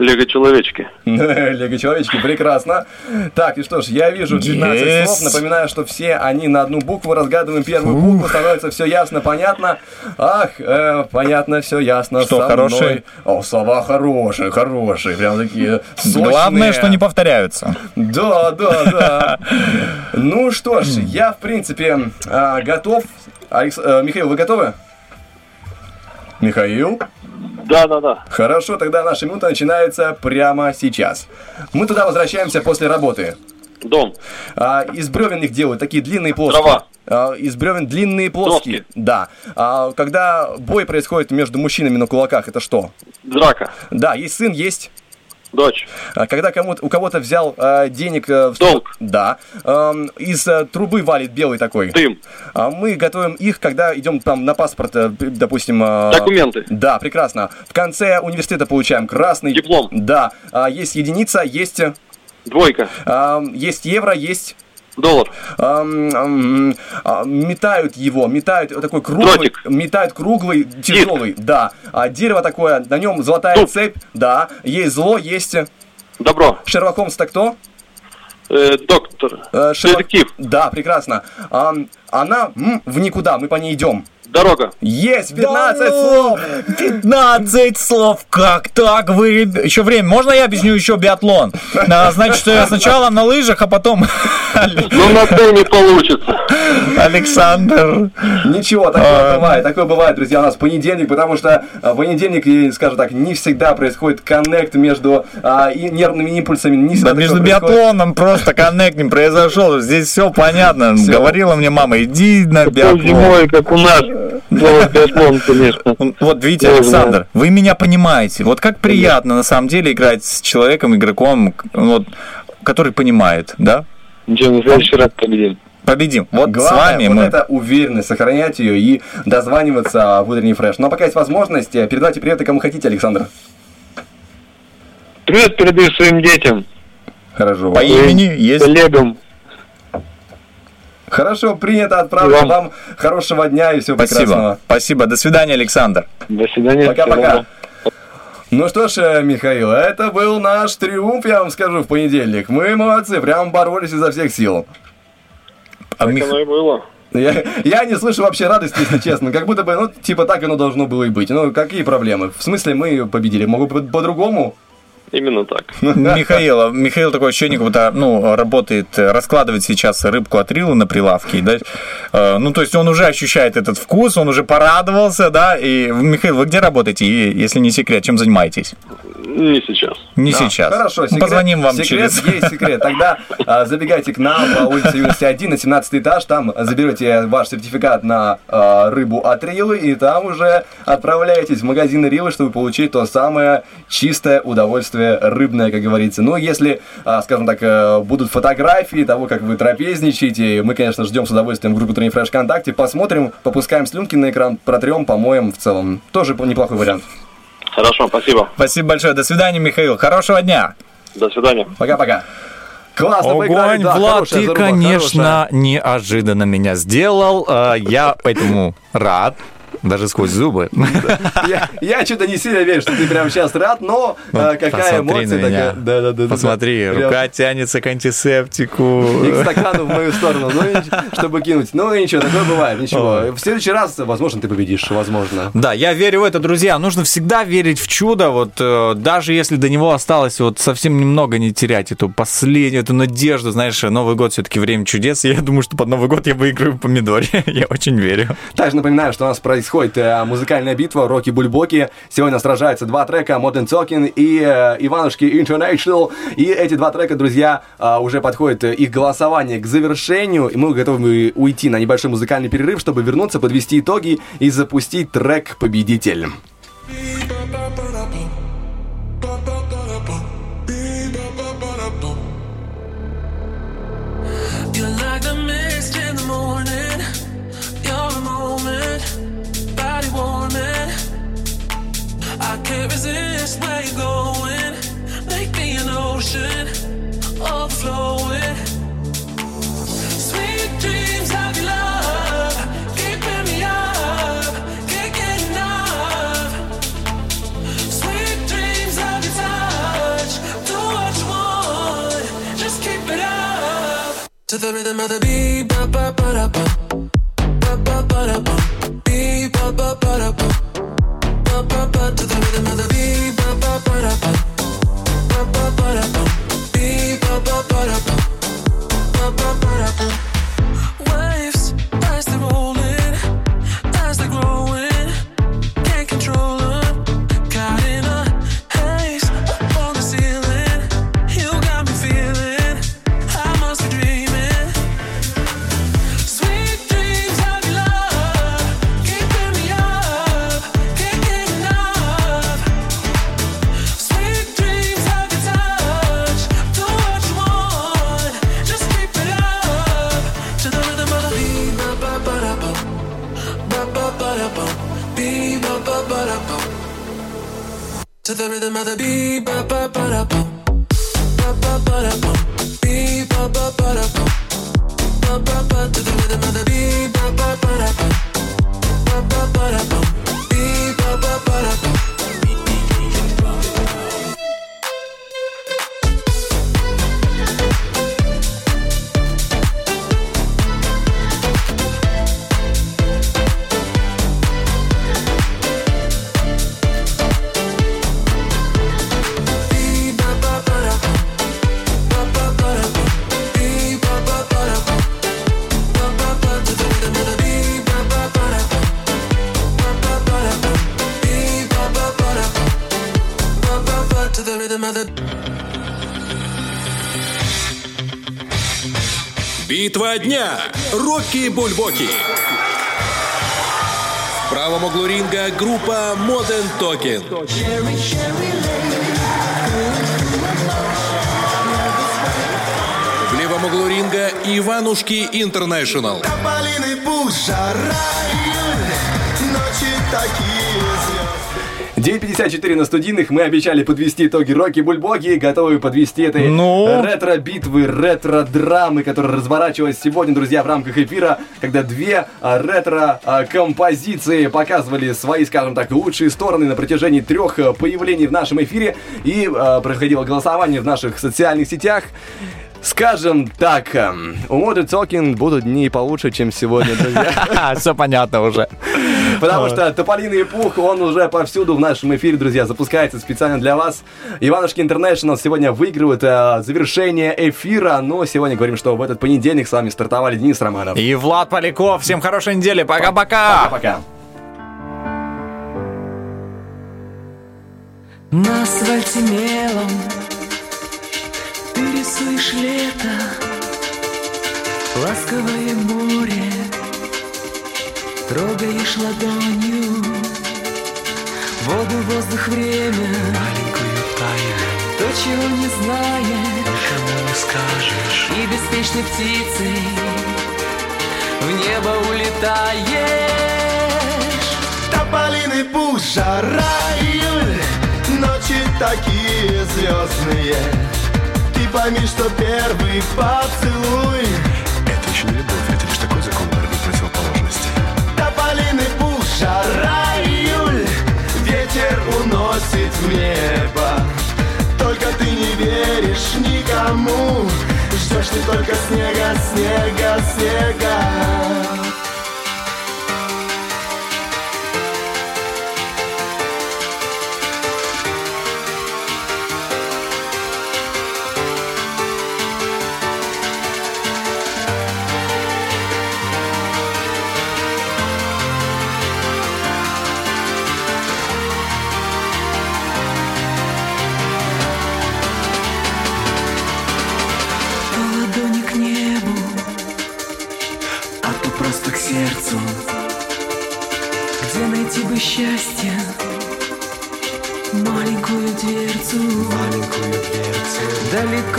U: Лего-человечки. <laughs>
B: Лего человечки, прекрасно. Так, и что ж, я вижу 15
C: Есть.
B: слов. Напоминаю, что все они на одну букву. Разгадываем первую букву, становится все ясно, понятно. Ах, э, понятно, все ясно.
C: Что,
B: со
C: хорошие?
B: мной. О, слова хорошие, хорошие. Прям такие сочные.
C: Главное, что не повторяются.
B: Да, да, да. <laughs> Ну что ж, я, в принципе, а, готов. Алекс- э, Михаил, вы готовы? Михаил?
U: Да, да, да.
B: Хорошо, тогда наша минута начинается прямо сейчас. Мы туда возвращаемся после работы.
U: Дом.
B: А, из бревен их делают такие длинные плоские.
U: Трава.
B: А, из бревен длинные плоские. Да. А, когда бой происходит между мужчинами на кулаках, это что?
U: Драка.
B: Да, есть сын, есть.
U: Дочь.
B: А, Когда кому-то, у кого-то взял а, денег... э, в-
U: Долг.
B: Да. Ам, из э, трубы валит белый такой.
U: Дым.
B: А мы готовим их, когда идем там на паспорт, э, допустим... э,
U: Документы.
B: Да, прекрасно. В конце университета получаем красный...
U: Диплом.
B: Да. А, есть единица, есть... э,
U: Двойка.
B: ам, есть евро, есть...
U: Доллар.
B: а, метают его, метают такой круглый,
U: Дротик.
B: метают круглый, тяжелый, да. А дерево такое, на нем золотая
U: Дуб.
B: цепь, да. Есть зло, есть э,
U: Добро.
B: Шерлок Холмс-то кто?
U: Э, доктор.
B: Э, Шерлок-
U: Детектив.
B: Да, прекрасно. Она м, в никуда, мы по ней идем.
U: Дорога.
B: Есть 15
C: Да ну,
B: слов!
C: 15 слов, как так вы... Еще время, можно я объясню еще биатлон? А, значит, что я сначала на лыжах, а потом... <laughs>
U: Ну, на Т не получится.
C: Александр.
B: Ничего, такое
C: А.
B: бывает, такое бывает, друзья, у нас понедельник, потому что а, в понедельник, скажем так, не всегда происходит коннект между и нервными импульсами, не всегда
C: Да между биатлоном просто коннект не произошел. Здесь все понятно. Говорила мне мама, иди на биатлон.
U: зимой, как у нас. Биатлон, конечно.
C: Вот видите, Александр, вы меня понимаете. Вот как приятно на самом деле играть с человеком, игроком, вот, который понимает, да?
U: Ничего, на следующий раз победим.
C: Победим. Вот с
B: Главное,
C: вами
B: вот
C: мы.
B: это уверенность, сохранять ее и дозваниваться в утренний фреш. Но пока есть возможность, э, передавайте приветы кому хотите, Александр.
U: Привет передаю своим детям.
B: Хорошо.
C: По имени есть.
U: Коллегам.
B: Хорошо, принято, отправлю
U: Вам.
B: вам хорошего дня и всего
C: Спасибо.
B: прекрасного.
C: Спасибо. До свидания, Александр.
U: До свидания.
B: Пока-пока. Ну что ж, э, Михаил, это был наш триумф, я вам скажу, в понедельник. Мы молодцы, прям боролись изо всех сил.
C: А
U: Так
C: Мих-
U: оно и было.
B: Я, я не слышу вообще радости, если честно. Как будто бы, ну, типа так оно должно было и быть. Ну, какие проблемы? В смысле, мы победили. Могу по- по-другому?
U: Именно так. <laughs>
C: Михаил, Михаил такой ощущение, как будто ну, работает, раскладывает сейчас рыбку от рилы на прилавке. Да? Э, Ну, то есть он уже ощущает этот вкус, он уже порадовался, да. И, Михаил, вы где работаете? И, если не секрет, чем занимаетесь?
U: Не сейчас.
C: Не
B: Да,
C: сейчас.
B: Хорошо,
C: Мы
B: секрет,
C: Позвоним вам
B: секрет
C: через...
B: есть секрет. Тогда а, забегайте к нам по улице Юности 1 на 17 этаж, там заберете ваш сертификат на а, рыбу от Рилы, и там уже отправляетесь в магазин Рилы, чтобы получить то самое чистое удовольствие рыбное, как говорится. Ну, если, а, скажем так, э, будут фотографии того, как вы трапезничаете, мы, конечно, ждем с удовольствием в группе Тренинг Фреш ВКонтакте, посмотрим, попускаем слюнки на экран, протрем, помоем в целом. Тоже неплохой вариант.
U: Хорошо, спасибо.
C: Спасибо большое. До свидания, Михаил. Хорошего дня.
U: До свидания.
B: Пока-пока. Классно поиграли,
V: Огонь,
B: да,
V: Влад, ты,
B: заруба,
V: конечно,
B: хорошая.
V: неожиданно меня сделал. Э, Я поэтому рад.
C: Даже сквозь зубы. <laughs>
B: Я, я что-то не сильно верю, что ты прямо сейчас рад, но э, какая
C: Ну, Посмотри
B: эмоция такая. Да, да, да, да,
C: Посмотри,
B: да. Прям
C: рука тянется к антисептику.
B: И к стакану в мою сторону, ну, чтобы кинуть. Ну, и ничего, такое бывает, ничего. В следующий раз, возможно, ты победишь, возможно.
C: Да, я верю в это, друзья. Нужно всегда верить в чудо. Вот э, даже если до него осталось вот совсем немного, не терять эту последнюю, эту надежду. Знаешь, Новый год все-таки время чудес. И я думаю, что под Новый год я выиграю помидоре. <laughs> я очень верю.
B: Также напоминаю, что у нас происходит э, музыкальная битва Роки Бульбоки. Сегодня сражаются два трека Modern Talking и э, Иванушки International. И эти два трека, друзья, э, уже подходит э, их голосование к завершению. И мы готовы уйти на небольшой музыкальный перерыв, чтобы вернуться, подвести итоги и запустить трек «Победитель».
J: I can't resist where you're going. Make me an ocean, overflowing. Sweet dreams of your love, keeping me up, can't get enough. Sweet dreams of your touch, do what you want, just keep it up. To the rhythm of the beat, ba ba ba da ba, ba ba ba da ba, To the rhythm of the beat, ba ba ba da ba, ba ba ba da ba, To the rhythm of the beat, ba ba ba da bum, ba ba ba da bum, beat ba ba ba da bum. Ba ba ba to the rhythm of the beat, ba ba the
I: Битва дня. Рокки Бульбоки. В правом углу ринга группа Modern Talking. В левом углу ринга Иванушки Интернешнл.
J: Тополиный пух, жара, июль, ночи такие.
B: 9.54 на студийных. Мы обещали подвести итоги Роки Бульбоги. Готовы подвести этой
C: Ну?
B: ретро-битвы, ретро-драмы, которая разворачивалась сегодня, друзья, в рамках эфира, когда две а, ретро-композиции показывали свои, скажем так, лучшие стороны на протяжении трех а, появлений в нашем эфире. И а, проходило голосование в наших социальных сетях. Скажем так, эм, у Modern Talking будут дни получше, чем сегодня, друзья. <laughs>
C: Все понятно уже.
B: Потому что Тополиный пух, он уже повсюду в нашем эфире, друзья, запускается специально для вас. Иванушки Интернешнл сегодня выигрывают э, завершение эфира, но сегодня говорим, что в этот понедельник с вами стартовали Денис Романов.
C: И Влад Поляков. Всем хорошей недели. Пока-пока.
B: Пока.
J: На асфальте мелом Рисуешь лето Ласковое море Трогаешь ладонью Воду, воздух, время. Маленькую тайну То, чего не знаешь Никому не скажешь. И беспечной птицей В небо улетаешь.
H: Тополиный пух, жара, июль Ночи такие звездные пойми, что первый поцелуй.
W: Это еще не любовь, это лишь такой закон борьбы противоположности
H: Тополиный пух, жара,
D: июль Ветер уносит в небо. Только ты не веришь никому Ждешь ты только снега, снега, снега.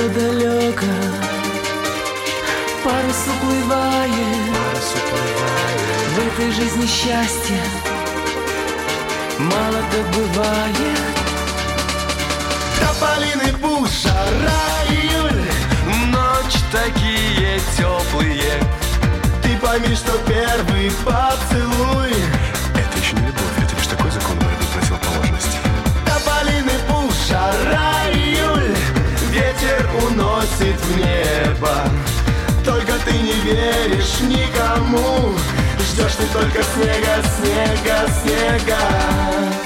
D: далеко-далеко Парус уплывает, В этой жизни счастье Мало добывает.
H: Тополиный пуш, жара, июль Ночь такие теплые. Ты пойми, что первый поцелуй уходит в небо. Только ты не веришь никому. Ждешь ты только снега, снега, снега.